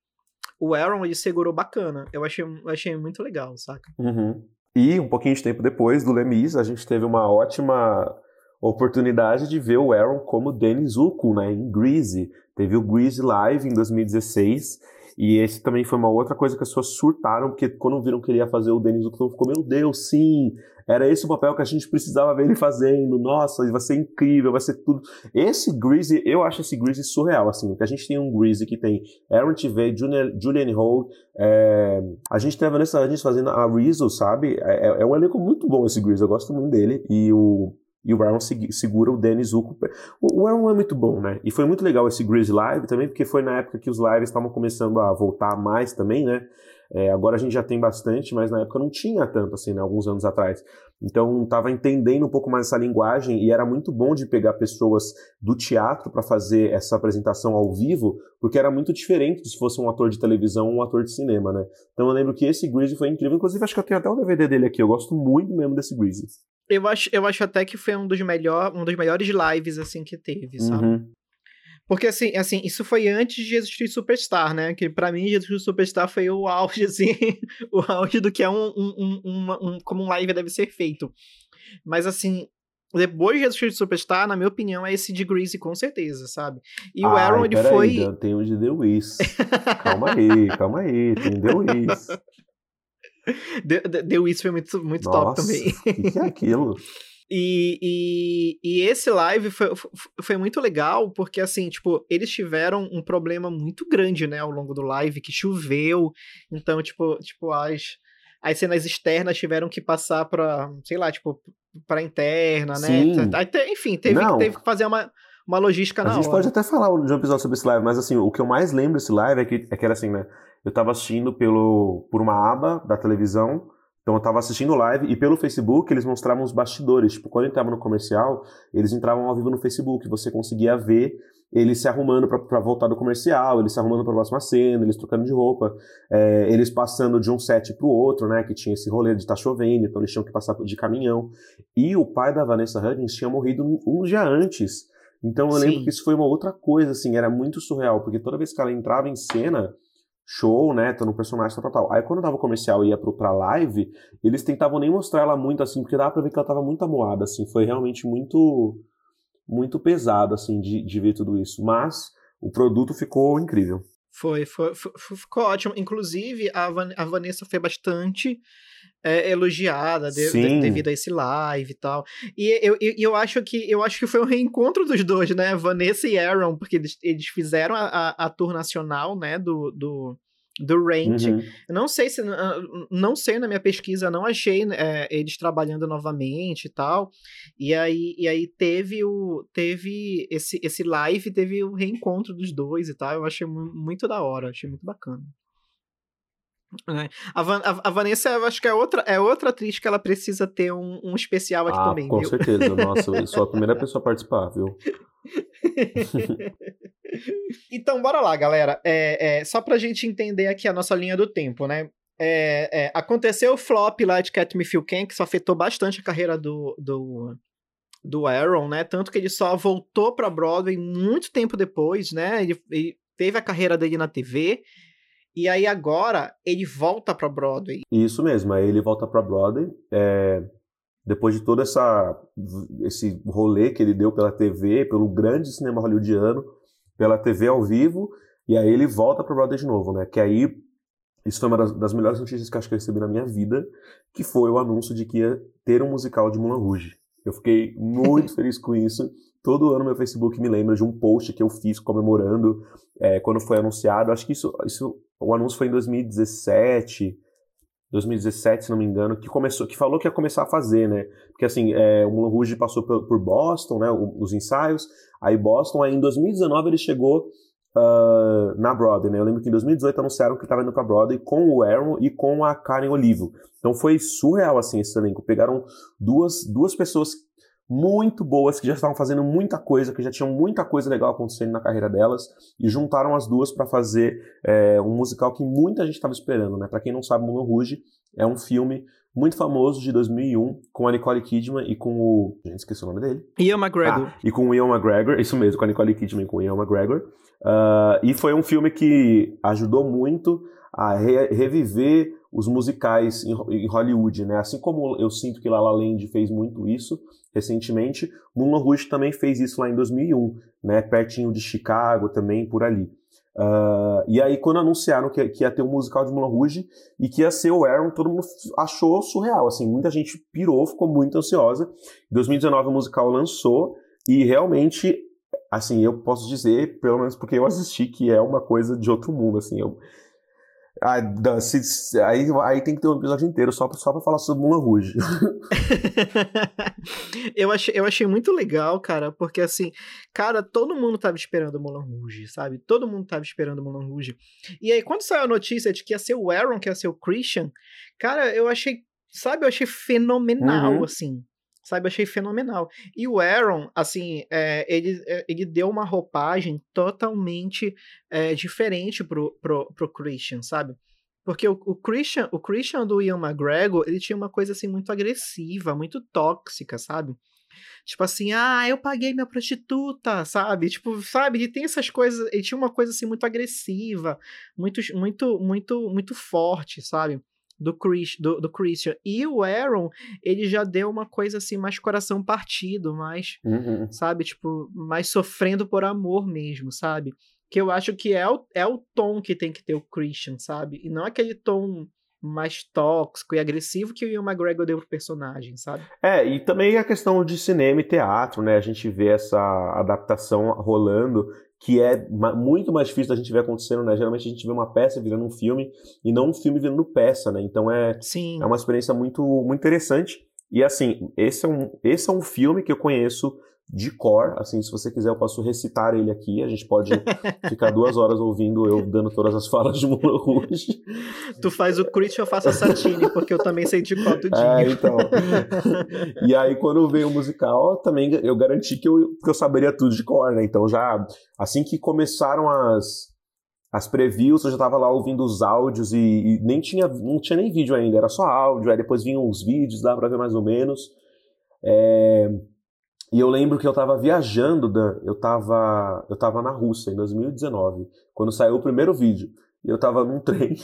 O Aaron, ele segurou bacana. Eu achei, eu achei muito legal, saca? Uhum. E um pouquinho de tempo depois do Lemis, a gente teve uma ótima oportunidade de ver o Aaron como Denis Zuko, né, em Greasy. Teve o Greasy Live em 2016 e esse também foi uma outra coisa que as pessoas surtaram, porque quando viram que ele ia fazer o Denis Octavio, ficou, meu Deus, sim, era esse o papel que a gente precisava ver ele fazendo, nossa, vai ser incrível, vai ser tudo. Esse Greasy, eu acho esse Greasy surreal, assim, porque a gente tem um Greasy que tem Aaron TV, Julian Holt, é... a gente tem a Vanessa Hudgens fazendo a Rizzo, sabe? É, é, é um elenco muito bom esse Greasy, eu gosto muito dele, e o e o Aaron segura o Dennis Zuko. O Aaron é muito bom, né? E foi muito legal esse Grease Live também, porque foi na época que os lives estavam começando a voltar mais também, né? É, agora a gente já tem bastante, mas na época não tinha tanto, assim, né? Alguns anos atrás. Então tava entendendo um pouco mais essa linguagem e era muito bom de pegar pessoas do teatro para fazer essa apresentação ao vivo, porque era muito diferente se fosse um ator de televisão ou um ator de cinema, né? Então eu lembro que esse Grease foi incrível. Inclusive, acho que eu tenho até o DVD dele aqui. Eu gosto muito mesmo desse Grease. Eu acho, eu acho até que foi um dos, melhor, um dos melhores lives, assim, que teve, sabe? Uhum. Porque, assim, assim, isso foi antes de Jesus Cristo Superstar, né? Que para mim, Jesus Cristo Superstar foi o auge, (laughs) assim, o auge do que é um, um, um, um, como um live deve ser feito. Mas, assim, depois de Jesus Cristo Superstar, na minha opinião, é esse de Greasy, com certeza, sabe? E o Aaron, ele foi... Aí, tem o de The Wiz. calma aí, calma aí, tem The Wiz. (laughs) The Wiz foi muito, muito Nossa, top também. O que é aquilo? (laughs) E, e, e, esse live foi, foi muito legal, porque assim, tipo, eles tiveram um problema muito grande, né, ao longo do live, que choveu, então, tipo, tipo as, as cenas externas tiveram que passar pra, sei lá, tipo, pra interna, né? Até, enfim, teve, teve que fazer uma, uma logística na A gente hora. pode até falar de um episódio sobre esse live, mas assim, o que eu mais lembro desse live é que, é que era assim, né, eu tava assistindo pelo, por uma aba da televisão, então eu estava assistindo live e pelo Facebook eles mostravam os bastidores. Tipo, quando entrava no comercial, eles entravam ao vivo no Facebook. Você conseguia ver eles se arrumando para voltar do comercial, eles se arrumando para a próxima cena, eles trocando de roupa, é, eles passando de um set para o outro, né? Que tinha esse rolê de estar tá chovendo, então eles tinham que passar de caminhão. E o pai da Vanessa Hudgens tinha morrido um dia antes. Então eu Sim. lembro que isso foi uma outra coisa, assim, era muito surreal, porque toda vez que ela entrava em cena show, né? Tô no personagem tal, tal, tal. Aí quando dava o comercial e ia pro, pra live, eles tentavam nem mostrar ela muito assim, porque dava pra ver que ela tava muito amoada, assim. Foi realmente muito, muito pesado, assim, de, de ver tudo isso. Mas o produto ficou incrível. Foi, foi, foi, ficou ótimo. Inclusive, a, Van, a Vanessa foi bastante é, elogiada de, de, devido a esse live e tal. E eu, eu, eu, acho que eu acho que foi um reencontro dos dois, né? Vanessa e Aaron, porque eles, eles fizeram a, a, a tour nacional, né? Do, do, do Range. Uhum. Não sei se não sei na minha pesquisa, não achei é, eles trabalhando novamente e tal. E aí, e aí teve o teve esse esse live, teve o reencontro dos dois e tal. Eu achei muito da hora, achei muito bacana. Né? A, Van- a- a Vanessa, eu acho que é outra, é outra atriz que ela precisa ter um, um especial aqui ah, também, com viu? certeza. (laughs) Nossa, eu sou a primeira pessoa a participar, viu? (laughs) então, bora lá, galera. É, é, só pra gente entender aqui a nossa linha do tempo, né? É, é, aconteceu o flop lá de Cat Me Feel Can, que isso afetou bastante a carreira do, do, do Aaron, né? Tanto que ele só voltou pra Broadway muito tempo depois, né? Ele, ele teve a carreira dele na TV. E aí agora ele volta pra Broadway. Isso mesmo, aí ele volta pra Broadway. é, depois de todo essa, esse rolê que ele deu pela TV, pelo grande cinema hollywoodiano, pela TV ao vivo, e aí ele volta pra Broadway de novo, né? Que aí, isso foi uma das, das melhores notícias que eu acho que eu recebi na minha vida, que foi o anúncio de que ia ter um musical de Moulin Rouge. Eu fiquei muito (laughs) feliz com isso. Todo ano meu Facebook me lembra de um post que eu fiz comemorando é, quando foi anunciado. Acho que isso, isso, o anúncio foi em 2017, 2017, se não me engano, que começou, que falou que ia começar a fazer, né? Porque assim, é, o Moulin Rouge passou por, por Boston, né? o- Os ensaios. Aí Boston, aí em 2019 ele chegou ah, na Broadway, né? Eu lembro que em 2018 anunciaram que estava indo pra Broadway com o Aaron e com a Karen Olivo. Então foi surreal, assim, esse elenco. Pegaram duas, duas pessoas muito boas, que já estavam fazendo muita coisa, que já tinham muita coisa legal acontecendo na carreira delas, e juntaram as duas para fazer é, um musical que muita gente estava esperando, né? Para quem não sabe, Moulin Rouge é um filme muito famoso de 2001 com a Nicole Kidman e com o, gente, esqueci o nome dele. Ian McGregor. Ah, e com o Ian McGregor, isso mesmo, com a Nicole Kidman e com o Ian McGregor. Ah, e foi um filme que ajudou muito a re- reviver os musicais em, Ho- em Hollywood, né? Assim como eu sinto que La La Land fez muito isso recentemente, Moulin Rouge também fez isso lá em 2001, né? Pertinho de Chicago também, por ali. Ah, e aí, quando anunciaram que, que ia ter um musical de Moulin Rouge e que ia ser o Aaron, todo mundo achou surreal, assim, muita gente pirou, ficou muito ansiosa. Em 2019 o musical lançou e realmente, assim, eu posso dizer, pelo menos porque eu (laughs) assisti, que é uma coisa de outro mundo, assim, eu... Ah, se- se- aí, aí tem que ter um episódio inteiro só pra, só pra falar sobre Moulin Rouge. (laughs) eu, achei, eu achei muito legal, cara, porque assim, cara, todo mundo tava esperando o Moulin Rouge, sabe? Todo mundo tava esperando o Moulin Rouge. E aí, quando saiu a notícia de que ia ser o Aaron, que ia ser o Christian, cara, eu achei, sabe, eu achei fenomenal, Uhum. assim. Sabe, achei fenomenal. E o Aaron, assim, é, ele, é, ele deu uma roupagem totalmente é, diferente pro, pro, pro Christian, sabe? Porque o, o Christian, o Christian do Ian McGregor, ele tinha uma coisa assim muito agressiva, muito tóxica, sabe? Tipo assim, ah, eu paguei minha prostituta, sabe? Tipo, sabe? Ele tem essas coisas, ele tinha uma coisa assim muito agressiva, muito, muito, muito, muito forte, sabe? Do, Chris, do, do Christian. E o Aaron, ele já deu uma coisa assim, mais coração partido, mais Uhum. sabe? Tipo, mais sofrendo por amor mesmo, sabe? Que eu acho que é o, é o tom que tem que ter o Christian, sabe? E não aquele tom mais tóxico e agressivo que o Ian McGregor deu pro personagem, sabe? É, e também a questão de cinema e teatro, né? A gente vê essa adaptação rolando, que é muito mais difícil da gente ver acontecendo, né? Geralmente a gente vê uma peça virando um filme e não um filme virando peça, né? Então é, Sim. é uma experiência muito, muito interessante. E assim, esse é, um, esse é um filme que eu conheço de cor. Assim, se você quiser, eu posso recitar ele aqui. A gente pode (laughs) ficar duas horas ouvindo eu dando todas as falas de Moulin Rouge. Tu faz o Christian, eu faço a Satine, porque eu também sei de qual tudinho. É, então. e aí, quando veio o musical, também eu garanti que eu, que eu saberia tudo de cor, né? Então, já assim que começaram as, as previews, eu já tava lá ouvindo os áudios e, e nem tinha, não tinha nem vídeo ainda, era só áudio. Aí depois vinham os vídeos, dava pra ver mais ou menos. É, e eu lembro que eu tava viajando, Dan, eu tava, eu tava na Rússia em 2019, quando saiu o primeiro vídeo. E eu tava num (laughs) trem,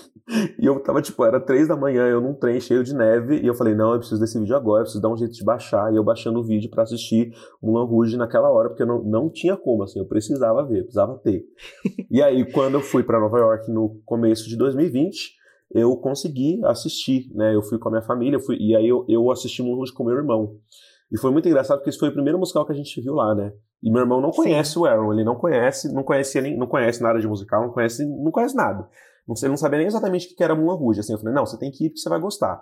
e eu tava, tipo, era três da manhã, eu num trem cheio de neve, e eu falei, não, eu preciso desse vídeo agora, eu preciso dar um jeito de baixar, e eu baixando o vídeo pra assistir Mulan Rouge naquela hora, porque eu não, não tinha como, assim, eu precisava ver, eu precisava ter. (laughs) e aí, quando eu fui pra Nova York no começo de 2020, eu consegui assistir, né, eu fui com a minha família, fui, e aí eu, eu assisti Mulan Rouge com meu irmão. E foi muito engraçado porque esse foi o primeiro musical que a gente viu lá, né? E meu irmão não Sim. conhece o Aaron, ele não conhece, não conhecia nem, não conhece nada de musical, não conhece, não conhece nada. Não, sei- ele não sabia nem exatamente o que era Mulan Rouge. Assim, eu falei, não, você tem que ir porque você vai gostar.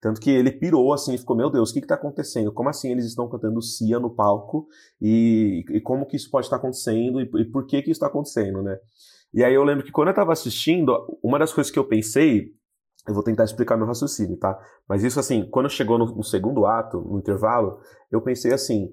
Tanto que ele pirou assim e ficou, meu Deus, o que que tá acontecendo? Como assim eles estão cantando Cia no palco? E, e como que isso pode estar acontecendo? E, e por que que isso tá acontecendo, né? E aí eu lembro que quando eu tava assistindo, uma das coisas que eu pensei Eu vou tentar explicar meu raciocínio, tá? Mas isso, assim, quando chegou no, no segundo ato, no intervalo, eu pensei assim: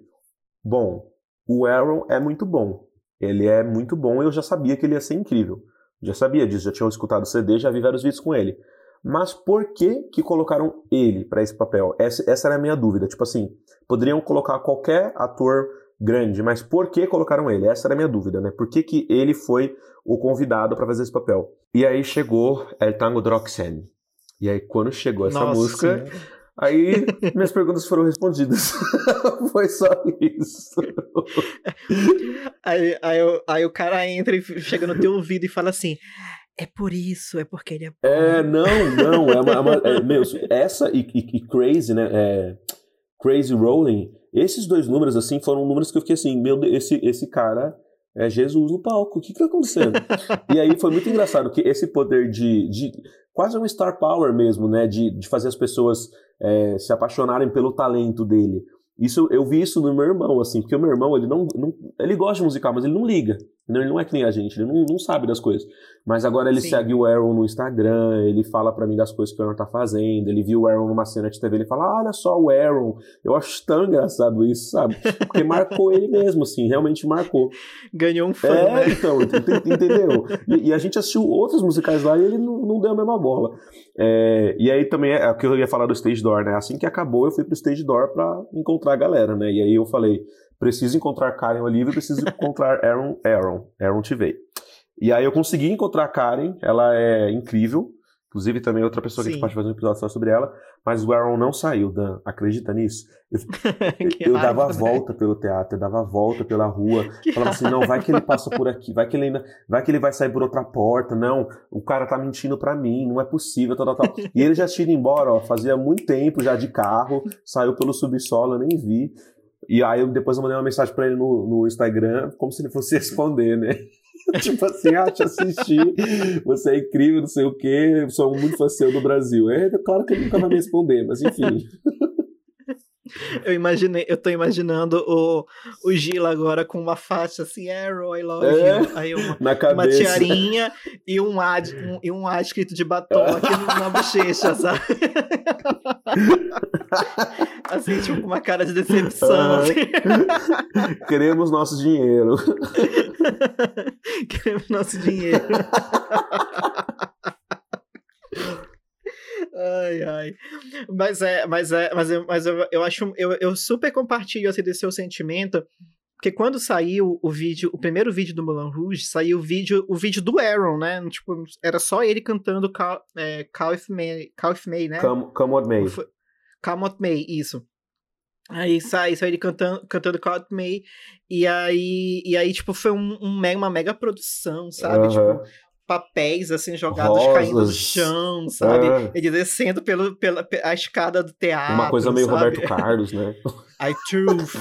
bom, o Aaron é muito bom. Ele é muito bom eu já sabia que ele ia ser incrível. Já sabia disso, já tinha escutado o CD, já vi vários vídeos com ele. Mas por que que colocaram ele para esse papel? Essa, essa era a minha dúvida. Tipo assim, poderiam colocar qualquer ator grande, mas por que colocaram ele? Essa era a minha dúvida, né? Por que, que ele foi o convidado para fazer esse papel? E aí chegou El Tango Droxen. E aí quando chegou essa Nossa música, aí minhas perguntas foram respondidas. (laughs) foi só isso. Aí, aí, o- aí o cara entra e chega no teu ouvido e fala assim: É por isso, é porque ele é. É, não, não, é uma, é uma- é, meu, essa e, e- e Crazy, né, é, Crazy Rolling, esses dois números, assim, foram números que eu fiquei assim, meu Deus, esse, esse cara é Jesus no palco, o que que tá acontecendo? e aí foi muito engraçado que esse poder de, de quase um star power mesmo, né, de, de fazer as pessoas é, se apaixonarem pelo talento dele. Isso, eu vi isso no meu irmão, assim, porque o meu irmão, ele não, não ele gosta de musical, mas ele não liga? Ele não é que nem a gente, ele não, não sabe das coisas. Mas agora ele Sim. segue o Aaron no Instagram, ele fala pra mim das coisas que o Aaron tá fazendo, ele viu o Aaron numa cena de TV, ele fala, ah, olha só o Aaron. Eu acho tão engraçado isso, sabe? Porque (laughs) marcou ele mesmo, assim, realmente marcou. Ganhou um fã, É, né? então, ent- ent- entendeu? E, e a gente assistiu outros musicais lá e ele não, não deu a mesma bola. É, e aí também é o que eu ia falar do Stage Door, né? Assim que acabou, eu fui pro Stage Door pra encontrar a galera, né? E aí eu falei, preciso encontrar Karen Oliva e preciso encontrar (laughs) Aaron, Aaron, Aaron TV. E aí eu consegui encontrar a Karen, ela é incrível. Inclusive também outra pessoa que a Sim. gente pode fazer um episódio só sobre ela. Mas o Aaron não saiu, Dan. Acredita nisso? (laughs) Que eu dava a raiva, né? volta pelo teatro, eu dava a volta pela rua, (laughs) Que falava assim, não, vai que ele passa por aqui, vai que ele ainda, vai que ele vai sair por outra porta, não, o cara tá mentindo pra mim, não é possível, tal, tal, tal. E ele já tinha ido embora, ó, fazia muito tempo já de carro, saiu pelo subsolo, eu nem vi. E aí depois eu mandei uma mensagem pra ele no, no Instagram, como se ele fosse (laughs) responder, né? (laughs) tipo assim, ah, te assisti, você é incrível, não sei o quê, sou muito fã seu do Brasil. É claro que ele nunca vai me responder, mas enfim. (laughs) Eu imaginei, eu tô imaginando o, o Gila agora com uma faixa assim, Arrow, I love É. Aí uma, uma tiarinha e um A, um, e um A escrito de batom aqui na bochecha, sabe? (laughs) assim, tipo, com uma cara de decepção. Assim. (laughs) Queremos nosso dinheiro. (laughs) Queremos nosso dinheiro. Ai, ai. Mas é, mas é, mas eu, mas eu, eu acho, eu, eu super compartilho assim, desse seu sentimento, porque quando saiu o vídeo, o primeiro vídeo do Moulin Rouge, saiu o vídeo, o vídeo do Aaron, né? Tipo, era só ele cantando Call, é, If May, If May, né? Come, come what may. Come What May, isso. Aí sai, sai ele cantando, cantando May, e aí, e aí tipo, foi um, um mega- uma mega produção, sabe? Tipo, papéis, assim, jogados caindo no Rosas. chão, sabe? É. Ele descendo pelo, pela pe- a escada do teatro, Uma coisa meio sabe? Roberto Carlos, né? (laughs) I truth,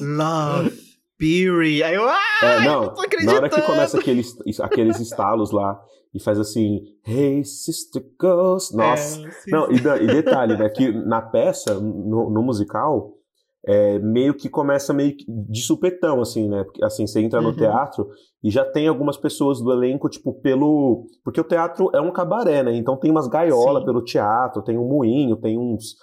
love, beauty. Aí eu, ah, É, eu não, não tô na acreditando. hora que começa aqueles, aqueles estalos lá e faz assim, Hey Sister Ghost. Nossa. É, Não, e, e detalhe, né? Que (laughs) na peça, no, no musical, é, meio que começa meio que de supetão, assim, né? Porque, assim, você entra no Uhum. teatro e já tem algumas pessoas do elenco, tipo, pelo. Porque o teatro é um cabaré, né? Então tem umas gaiolas Sim. pelo teatro, tem um moinho, tem uns.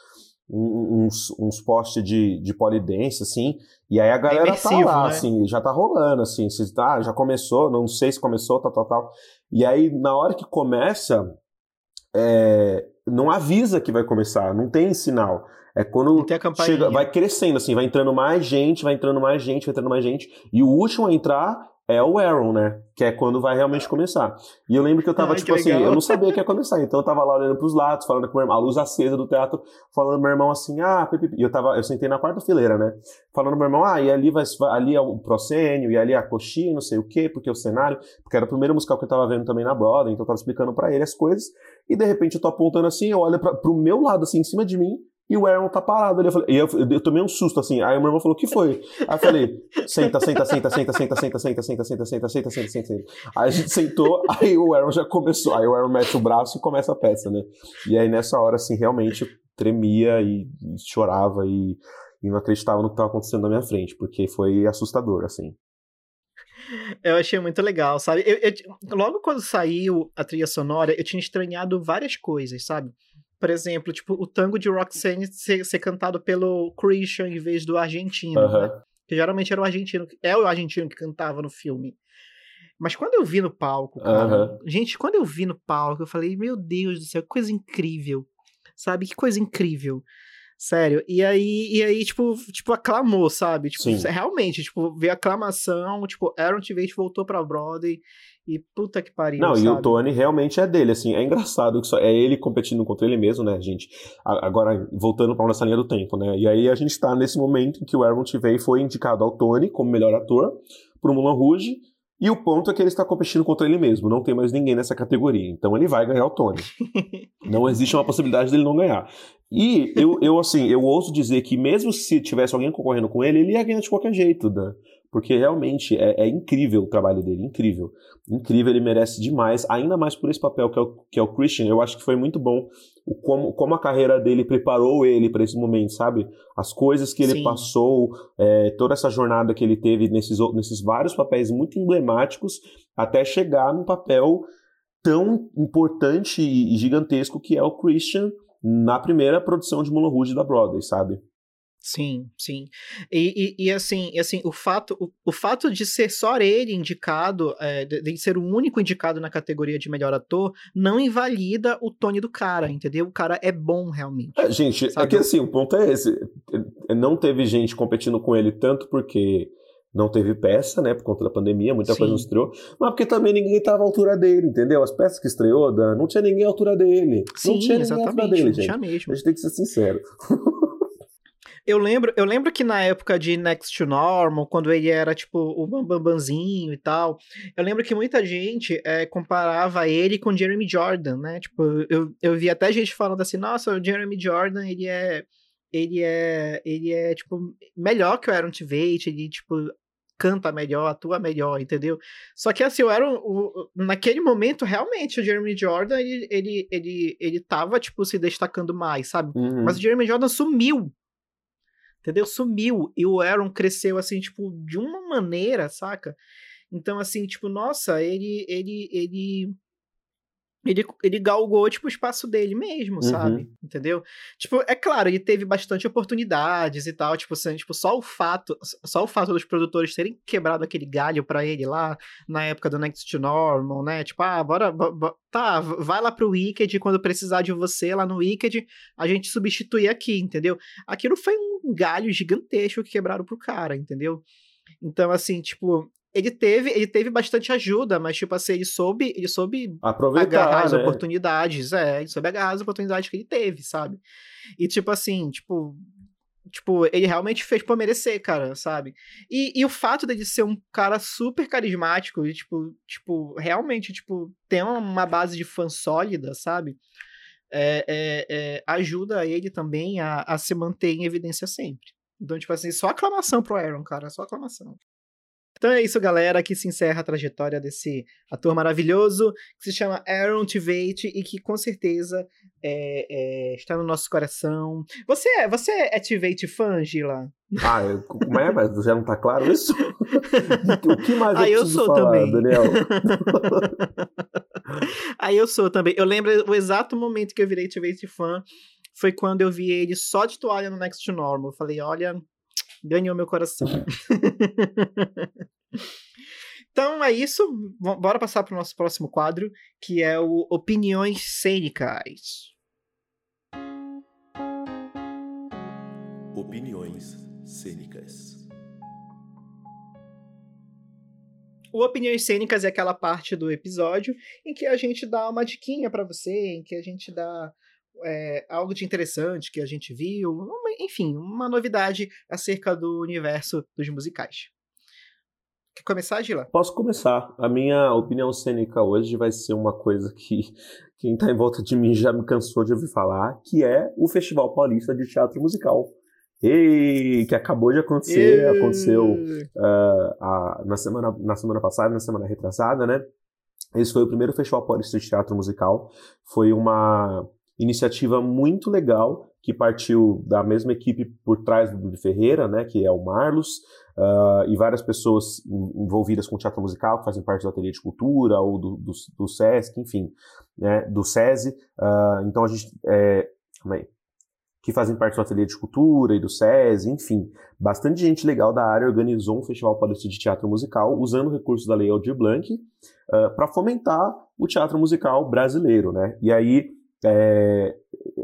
Uns, uns postes de, de polidense, assim, e aí a galera tá imersivo, lá, né? assim, já tá rolando, assim, se, tá, já começou, não sei se começou, tal, tal, tal. E aí, na hora que começa, é, não avisa que vai começar, não tem sinal. É quando chega, vai crescendo, assim, vai entrando mais gente, vai entrando mais gente, vai entrando mais gente. E o último a entrar é o Aaron, né? Que é quando vai realmente começar. E eu lembro que eu tava, Ai, tipo assim, legal. eu não sabia que ia começar. Então eu tava lá olhando pros lados, falando com o meu irmão, a luz acesa do teatro, falando pro meu irmão assim, ah, pipipi. E eu tava, eu sentei na quarta fileira, né? Falando pro meu irmão, ah, e ali vai, ali é o proscênio, e ali é a coxinha, não sei o quê, porque o cenário, porque era o primeiro musical que eu tava vendo também na Broadway, então eu tava explicando pra ele as coisas. E de repente eu tô apontando assim, eu olho pra, pro meu lado, assim, em cima de mim, e o Aaron tá parado ali. Eu falei, e eu, eu tomei um susto, assim. Aí o meu irmão falou, o que foi? Aí eu falei, senta, senta, senta, senta, senta, senta, senta, senta, senta, senta, senta, senta, senta. Aí a gente sentou, aí o Aaron já começou. Aí o Aaron mete o braço e começa a peça, né? E aí nessa hora, assim, realmente tremia e, e chorava e, e não acreditava no que estava acontecendo na minha frente, porque foi assustador, assim. Eu achei muito legal, sabe? Eu, eu- logo quando saiu a trilha sonora, eu tinha estranhado várias coisas, sabe? Por exemplo, tipo, o tango de Roxanne ser, ser cantado pelo Christian em vez do argentino. né? Aham. Que geralmente era o argentino, é o argentino que cantava no filme. Mas quando eu vi no palco, cara, Aham. gente, quando eu vi no palco, eu falei, meu Deus do céu, que coisa incrível. Sabe? Que coisa incrível. Sério. E aí, e aí tipo, tipo, aclamou, sabe? Tipo, Sim. realmente, tipo, veio aclamação, tipo, Aaron Tveit voltou pra Broadway e puta que pariu, Não, e sabe? o Tony realmente é dele, assim, é engraçado que só é ele competindo contra ele mesmo, né, gente? Agora, voltando pra nossa linha do tempo, né? E aí a gente tá nesse momento em que o Aaron Tveit foi indicado ao Tony como melhor ator pro Mulan Rouge, e o ponto é que ele está competindo contra ele mesmo, não tem mais ninguém nessa categoria, então ele vai ganhar o Tony. (laughs) não existe uma possibilidade dele não ganhar. E eu, eu, assim, eu ouso dizer que mesmo se tivesse alguém concorrendo com ele, ele ia ganhar de qualquer jeito, né? Porque realmente é, é incrível o trabalho dele, incrível. Incrível, ele merece demais, ainda mais por esse papel que é o, que é o Christian. Eu acho que foi muito bom o como, como a carreira dele preparou ele para esse momento, sabe? As coisas que ele Sim. passou, é, toda essa jornada que ele teve nesses, nesses vários papéis muito emblemáticos, até chegar num papel tão importante e e gigantesco que é o Christian na primeira produção de Moulin Rouge da Broadway, sabe? Sim, sim. E, e, e, assim, e assim, o fato, o, o fato de ser só ele indicado, é, de, de ser o único indicado na categoria de melhor ator, não invalida o Tony do cara, entendeu? O cara é bom realmente. É, gente, é Sabe? que assim, o ponto é esse. Não teve gente competindo com ele tanto porque não teve peça, né? Por conta da pandemia, muita Sim. coisa não estreou. Mas porque também ninguém estava à altura dele, entendeu? As peças que estreou, Dan, não tinha ninguém à altura dele. não Sim, tinha ninguém à altura dele, não gente. mesmo. A gente tem que ser sincero. (laughs) Eu lembro, eu lembro que na época de Next to Normal, quando ele era tipo o Bambambanzinho e tal, eu lembro que muita gente é, comparava ele com Jeremy Jordan, né? Tipo, eu, eu vi até gente falando assim, nossa, o Jeremy Jordan, ele é ele é ele é tipo melhor que o Aaron Tveit, ele tipo canta melhor, atua melhor, entendeu? Só que assim, Aaron, o, o- naquele momento, realmente, o Jeremy Jordan, ele, ele, ele, ele tava, tipo, se destacando mais, sabe? Uhum. Mas o Jeremy Jordan sumiu. Entendeu? Sumiu. E o Aaron cresceu, assim, tipo, de uma maneira, saca? Então, assim, tipo, nossa, ele. Ele. Ele. Ele, ele galgou, tipo, o espaço dele mesmo, sabe? Entendeu? Tipo, é claro, ele teve bastante oportunidades e tal, tipo, assim, tipo, só o fato, só o fato dos produtores terem quebrado aquele galho pra ele lá na época do Next to Normal, né? Tipo, ah, bora, bo- bo- tá, vai lá pro Wicked quando precisar de você lá no Wicked, a gente substitui aqui, entendeu? Aquilo foi um galho gigantesco que quebraram pro cara, entendeu? Então, assim, tipo, ele teve, ele teve bastante ajuda, mas, tipo assim, ele soube, ele soube Aproveitar, agarrar as né? oportunidades, é, ele soube agarrar as oportunidades que ele teve, sabe? E, tipo assim, tipo, tipo, ele realmente fez por merecer, cara, sabe? E, e o fato dele ser um cara super carismático e, tipo, tipo, realmente, tipo, ter uma base de fã sólida, sabe? É, é, é, ajuda ele também a, a se manter em evidência sempre. Então, tipo assim, só aclamação pro Aaron, cara, só aclamação. Então é isso, galera. Aqui se encerra a trajetória desse ator maravilhoso que se chama Aaron Tveit e que com certeza é, é, está no nosso coração. Você é, você é Tveit fã, Gila? Ah, eu- como é? Mas já não tá claro isso? o que mais Ah, eu eu sou falar, também. Daniel? Aí (laughs) eu sou também. Eu lembro o exato momento que eu virei Tveit fã foi quando eu vi ele só de toalha no Next to Normal. Eu falei, olha, ganhou meu coração. (laughs) então é isso. V- Bora passar para o nosso próximo quadro, que é o Opiniões Cênicas. Opiniões cênicas. O Opiniões Cênicas é aquela parte do episódio em que a gente dá uma diquinha pra você, em que a gente dá é, algo de interessante que a gente viu, uma- enfim, uma novidade acerca do universo dos musicais. Quer começar, Gila? Posso começar. A minha opinião cênica hoje vai ser uma coisa que (laughs) quem tá em volta de mim já me cansou de ouvir falar, que é o Festival Paulista de Teatro Musical. Ei, que acabou de acontecer, aconteceu ah, a- na, semana, na semana passada, na semana retrasada, né? Esse foi o primeiro Festival Paulista de Teatro Musical. Foi uma iniciativa muito legal que partiu da mesma equipe por trás do Bibi Ferreira, né, que é o Marlos, uh, e várias pessoas envolvidas com teatro musical, que fazem parte do Ateliê de Cultura ou do, do, do SESC, enfim, né, do SESI. Uh, então a gente. É, calma aí que fazem parte do Ateliê de Cultura e do SESI, enfim. Bastante gente legal da área organizou um festival paulista de teatro musical usando recursos da Lei Aldir Blanc uh, para fomentar o teatro musical brasileiro, né? E aí é,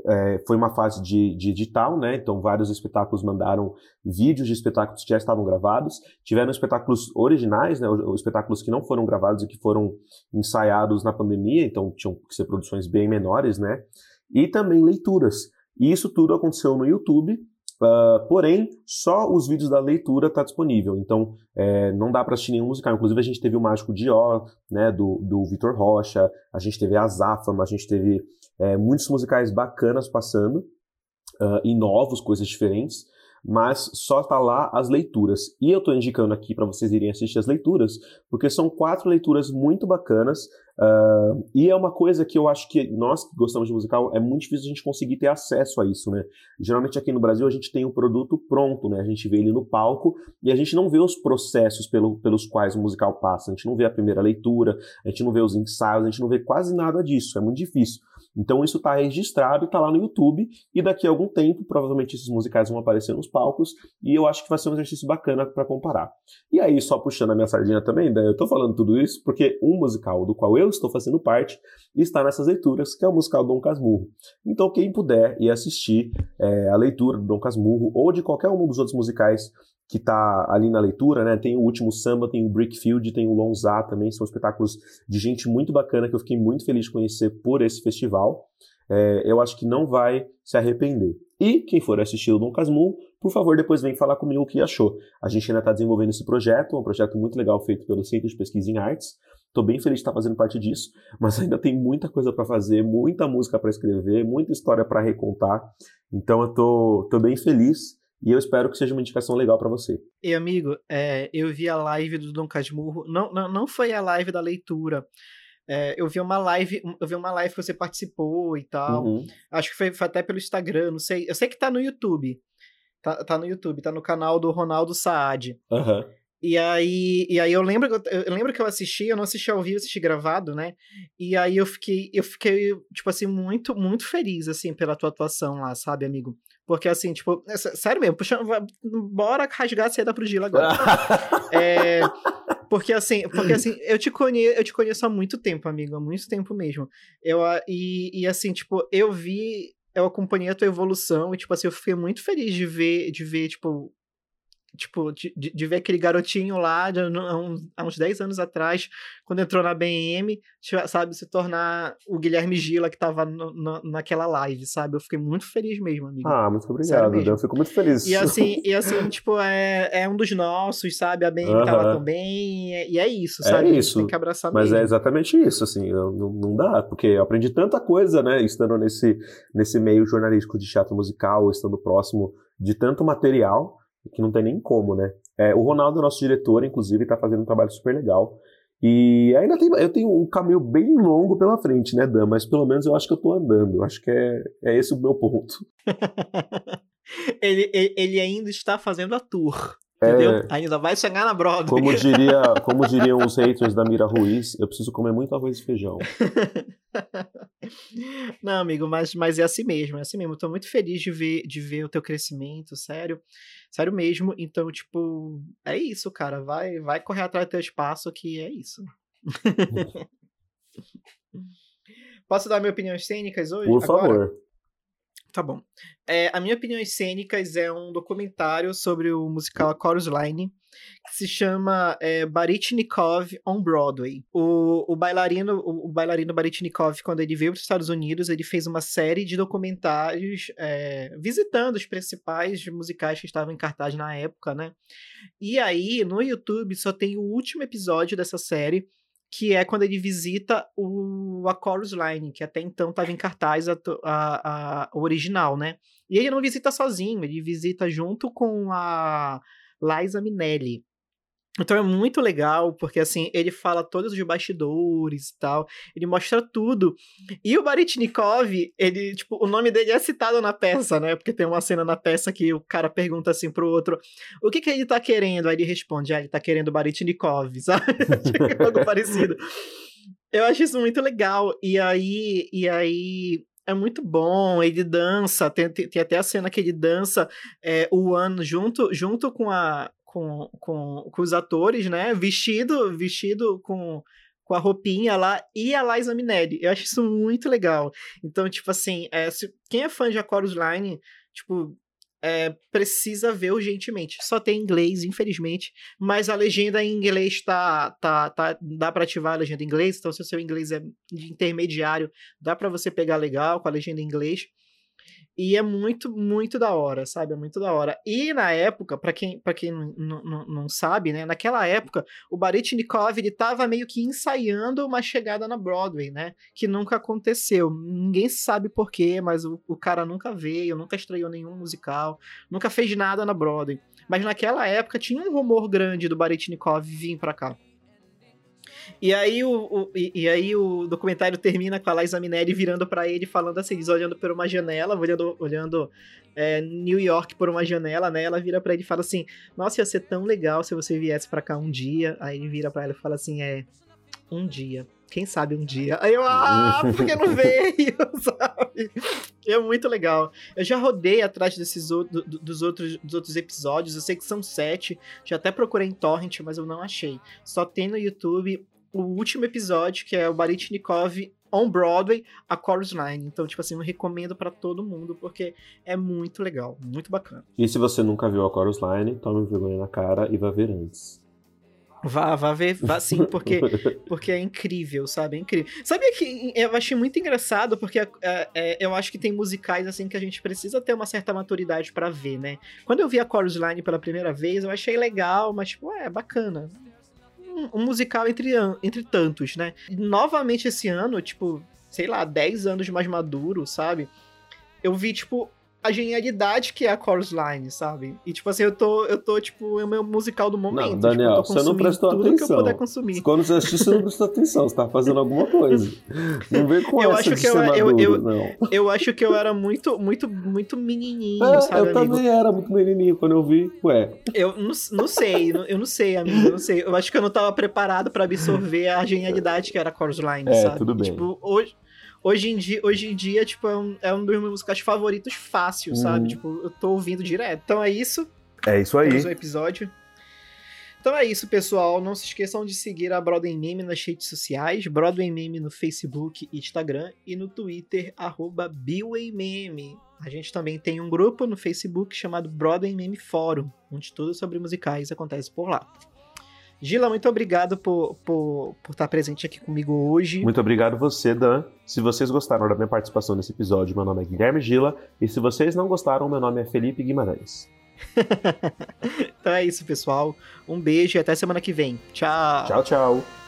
é, foi uma fase de, de edital, né? Então vários espetáculos mandaram vídeos de espetáculos que já estavam gravados. Tiveram espetáculos originais, né? Os, espetáculos que não foram gravados e que foram ensaiados na pandemia, então tinham que ser produções bem menores, né? E também leituras. E isso tudo aconteceu no YouTube, uh, porém, só os vídeos da leitura tá disponível. Então, é, não dá para assistir nenhum musical. Inclusive, a gente teve o Mágico de Ó, né, do, do Vitor Rocha, a gente teve a Zafama, a gente teve é, muitos musicais bacanas passando, uh, e novos, coisas diferentes mas só tá lá as leituras. E eu estou indicando aqui para vocês irem assistir as leituras, porque são quatro leituras muito bacanas, uh, e é uma coisa que eu acho que nós que gostamos de musical, é muito difícil a gente conseguir ter acesso a isso, né? Geralmente aqui no Brasil a gente tem o um produto pronto, né? A gente vê ele no palco e a gente não vê os processos pelo, pelos quais o musical passa, a gente não vê a primeira leitura, a gente não vê os ensaios, a gente não vê quase nada disso, é muito difícil. Então isso está registrado, está lá no YouTube, e daqui a algum tempo, provavelmente esses musicais vão aparecer nos palcos, e eu acho que vai ser um exercício bacana para comparar. E aí, só puxando a minha sardinha também, né, eu estou falando tudo isso porque um musical do qual eu estou fazendo parte está nessas leituras, que é o musical Dom Casmurro. Então, quem puder ir assistir é, a leitura do Dom Casmurro, ou de qualquer um dos outros musicais que está ali na leitura, né? Tem o Último Samba, tem o Brickfield, tem o Lonzá também, são espetáculos de gente muito bacana que eu fiquei muito feliz de conhecer por esse festival. É, eu acho que não vai se arrepender. E quem for assistir o Dom Casmurro, por favor, depois vem falar comigo o que achou. A gente ainda está desenvolvendo esse projeto, um projeto muito legal feito pelo Centro de Pesquisa em Artes. Estou bem feliz de estar fazendo parte disso, mas ainda tem muita coisa para fazer, muita música para escrever, muita história para recontar. Então eu tô, tô bem feliz e eu espero que seja uma indicação legal para você. E amigo, é, eu vi a live do Dom Casmurro. Não, não, não foi a live da leitura. É, eu vi uma live, eu vi uma live que você participou e tal. Uhum. Acho que foi, foi, até pelo Instagram, não sei. Eu sei que tá no YouTube. Tá, tá no YouTube, tá no canal do Ronaldo Saad. Uhum. E aí, e aí eu lembro, eu lembro que eu assisti, eu não assisti ao vivo, assisti gravado, né? E aí eu fiquei, eu fiquei, tipo assim, muito, muito feliz, assim, pela tua atuação lá, sabe, amigo? Porque, assim, tipo, é, sério mesmo, puxa, bora rasgar a seda pro Gila agora. (laughs) é, porque, assim, porque, assim eu, te conheço, eu te conheço há muito tempo, amigo, há muito tempo mesmo. Eu, e, e, assim, tipo, eu vi, eu acompanhei a tua evolução e, tipo, assim, eu fiquei muito feliz de ver, de ver, tipo, tipo, de, de, ver aquele garotinho lá de, há, uns, há uns 10 anos atrás, quando entrou na BM, sabe, se tornar o Guilherme Gila que tava no, no, naquela live, sabe? Eu fiquei muito feliz mesmo, amigo. Ah, muito obrigado, eu fico muito feliz. E assim, e assim tipo, é, é um dos nossos, sabe? A BM uh -huh. tá lá também, e é, e é isso, é sabe? É isso. Tem que abraçar Mas mesmo. é exatamente isso, assim, não, não dá, porque eu aprendi tanta coisa, né, estando nesse, nesse meio jornalístico de teatro musical, estando próximo de tanto material, que não tem nem como, né? É, o Ronaldo, nosso diretor, inclusive, está fazendo um trabalho super legal. E ainda tem, eu tenho um caminho bem longo pela frente, né, Dan? Mas pelo menos eu acho que eu tô andando. Eu acho que é, é esse o meu ponto. (laughs) ele, ele ainda está fazendo a tour. Entendeu? É, ainda vai chegar na Broadway. Como, (laughs) diria, como diriam os haters da Mira Ruiz, eu preciso comer muito arroz e feijão. (laughs) Não, amigo, mas, mas é assim mesmo, é assim mesmo. Eu tô muito feliz de ver, de ver o teu crescimento, sério. Sério mesmo. Então, tipo, é isso, cara. Vai, vai correr atrás do teu espaço, que é isso. (laughs) Posso dar minhas opiniões cênicas hoje? Por favor. Agora? Tá bom. É, a minha opinião cênicas é um documentário sobre o musical Chorus Line, que se chama é, on Broadway. O, o bailarino, o, o, bailarino Barytnikov, quando ele veio para os Estados Unidos, ele fez uma série de documentários é, visitando os principais musicais que estavam em cartaz na época, né? E aí, no YouTube, só tem o último episódio dessa série, que é quando ele visita o a Chorus Line, que até então estava em cartaz a, a, a, original, né? E ele não visita sozinho, ele visita junto com a Liza Minnelli. Então é muito legal, porque assim, ele fala todos os bastidores e tal, ele mostra tudo. E o Baritnikov, ele, tipo, o nome dele é citado na peça, né? Porque tem uma cena na peça que o cara pergunta assim pro outro, o que que ele tá querendo? Aí ele responde, ah, ele tá querendo Baritnikov, (laughs) sabe? Tipo, Algo parecido. Eu acho isso muito legal. E aí, e aí é muito bom, ele dança, tem, tem, tem até a cena que ele dança é, o ano junto, junto com a com, com, com os atores, né? Vestido, vestido com, com a roupinha lá e a Liza Minelli. Eu acho isso muito legal. Então, tipo assim, é, se, quem é fã de Chorus Line, tipo, é, precisa ver urgentemente. Só tem inglês, infelizmente, mas a legenda em inglês tá, tá, tá dá para ativar a legenda em inglês, então se o seu inglês é de intermediário, dá para você pegar legal com a legenda em inglês. E é muito, muito da hora, sabe? É muito da hora. E na época, para quem, pra quem não sabe, né? Naquela época, o Barytnikov, ele tava meio que ensaiando uma chegada na Broadway, né? Que nunca aconteceu. Ninguém sabe porquê, mas o, o cara nunca veio, nunca estreou nenhum musical, nunca fez nada na Broadway. Mas naquela época tinha um rumor grande do Barytnikov vir pra cá. E aí o, o e, e, aí o documentário termina com a Liza Minelli virando para ele, falando assim, eles olhando por uma janela, olhando, olhando é, New York por uma janela, né? Ela vira para ele e fala assim: Nossa, ia ser tão legal se você viesse para cá um dia. Aí ele vira para ela e fala assim: É, um dia. Quem sabe um dia. Aí eu, ah, (laughs) por que não veio? (laughs) sabe? É muito legal. Eu já rodei atrás desses do, dos, outros, dos outros episódios. Eu sei que são sete. Já até procurei em Torrent, mas eu não achei. Só tem no YouTube o último episódio, que é o Barytnikov on Broadway, a Chorus Line. Então, tipo assim, eu recomendo para todo mundo, porque é muito legal, muito bacana. E se você nunca viu a Chorus Line, tome vergonha na cara e vá ver antes. Vá, vá ver, vá sim, porque, (laughs) porque é incrível, sabe? É incrível. Sabe que eu achei muito engraçado, porque é, é, eu acho que tem musicais assim que a gente precisa ter uma certa maturidade para ver, né? Quando eu vi a Chorus Line pela primeira vez, eu achei legal, mas, tipo, é bacana um, musical entre, entre tantos, né? E, novamente esse ano, tipo, sei lá, 10 anos mais maduro, sabe? Eu vi, tipo, a genialidade que é a Chorus Line, sabe? E, tipo assim, eu tô, eu tô tipo, é o meu musical do momento. Não, Daniel, tipo, você não prestou tudo atenção. que eu puder consumir. Quando você assistiu, você não prestou atenção. Você tá fazendo alguma coisa. Não vem com eu essa acho de que eu, ser eu, maduro, eu, não. eu acho que eu era muito, muito, muito menininho, É, sabe, eu amigo? também era muito menininho quando eu vi. Ué, Eu não, não sei, eu não sei, amigo, eu não sei. Eu acho que eu não tava preparado pra absorver a genialidade que era a Chorus Line, É, sabe? tudo bem. Tipo, hoje, hoje em dia, hoje em dia tipo, é um, é um dos meus musicais favoritos fácil, sabe? Uhum. Tipo, eu tô ouvindo direto. Então é isso, é isso temos o episódio. Então é isso, pessoal. Não se esqueçam de seguir a Broadway Meme nas redes sociais, Broadway Meme no Facebook e Instagram e no Twitter, arroba BWayMeme. A gente também tem um grupo no Facebook chamado Broadway Meme Fórum, onde tudo sobre musicais acontece por lá. Gila, muito obrigado por, por, por estar presente aqui comigo hoje. Muito obrigado você, Dan. Se vocês gostaram da minha participação nesse episódio, meu nome é Guilherme Gila. E se vocês não gostaram, meu nome é Felipe Guimarães. (laughs) então é isso, pessoal. Um beijo e até semana que vem. Tchau. Tchau, tchau.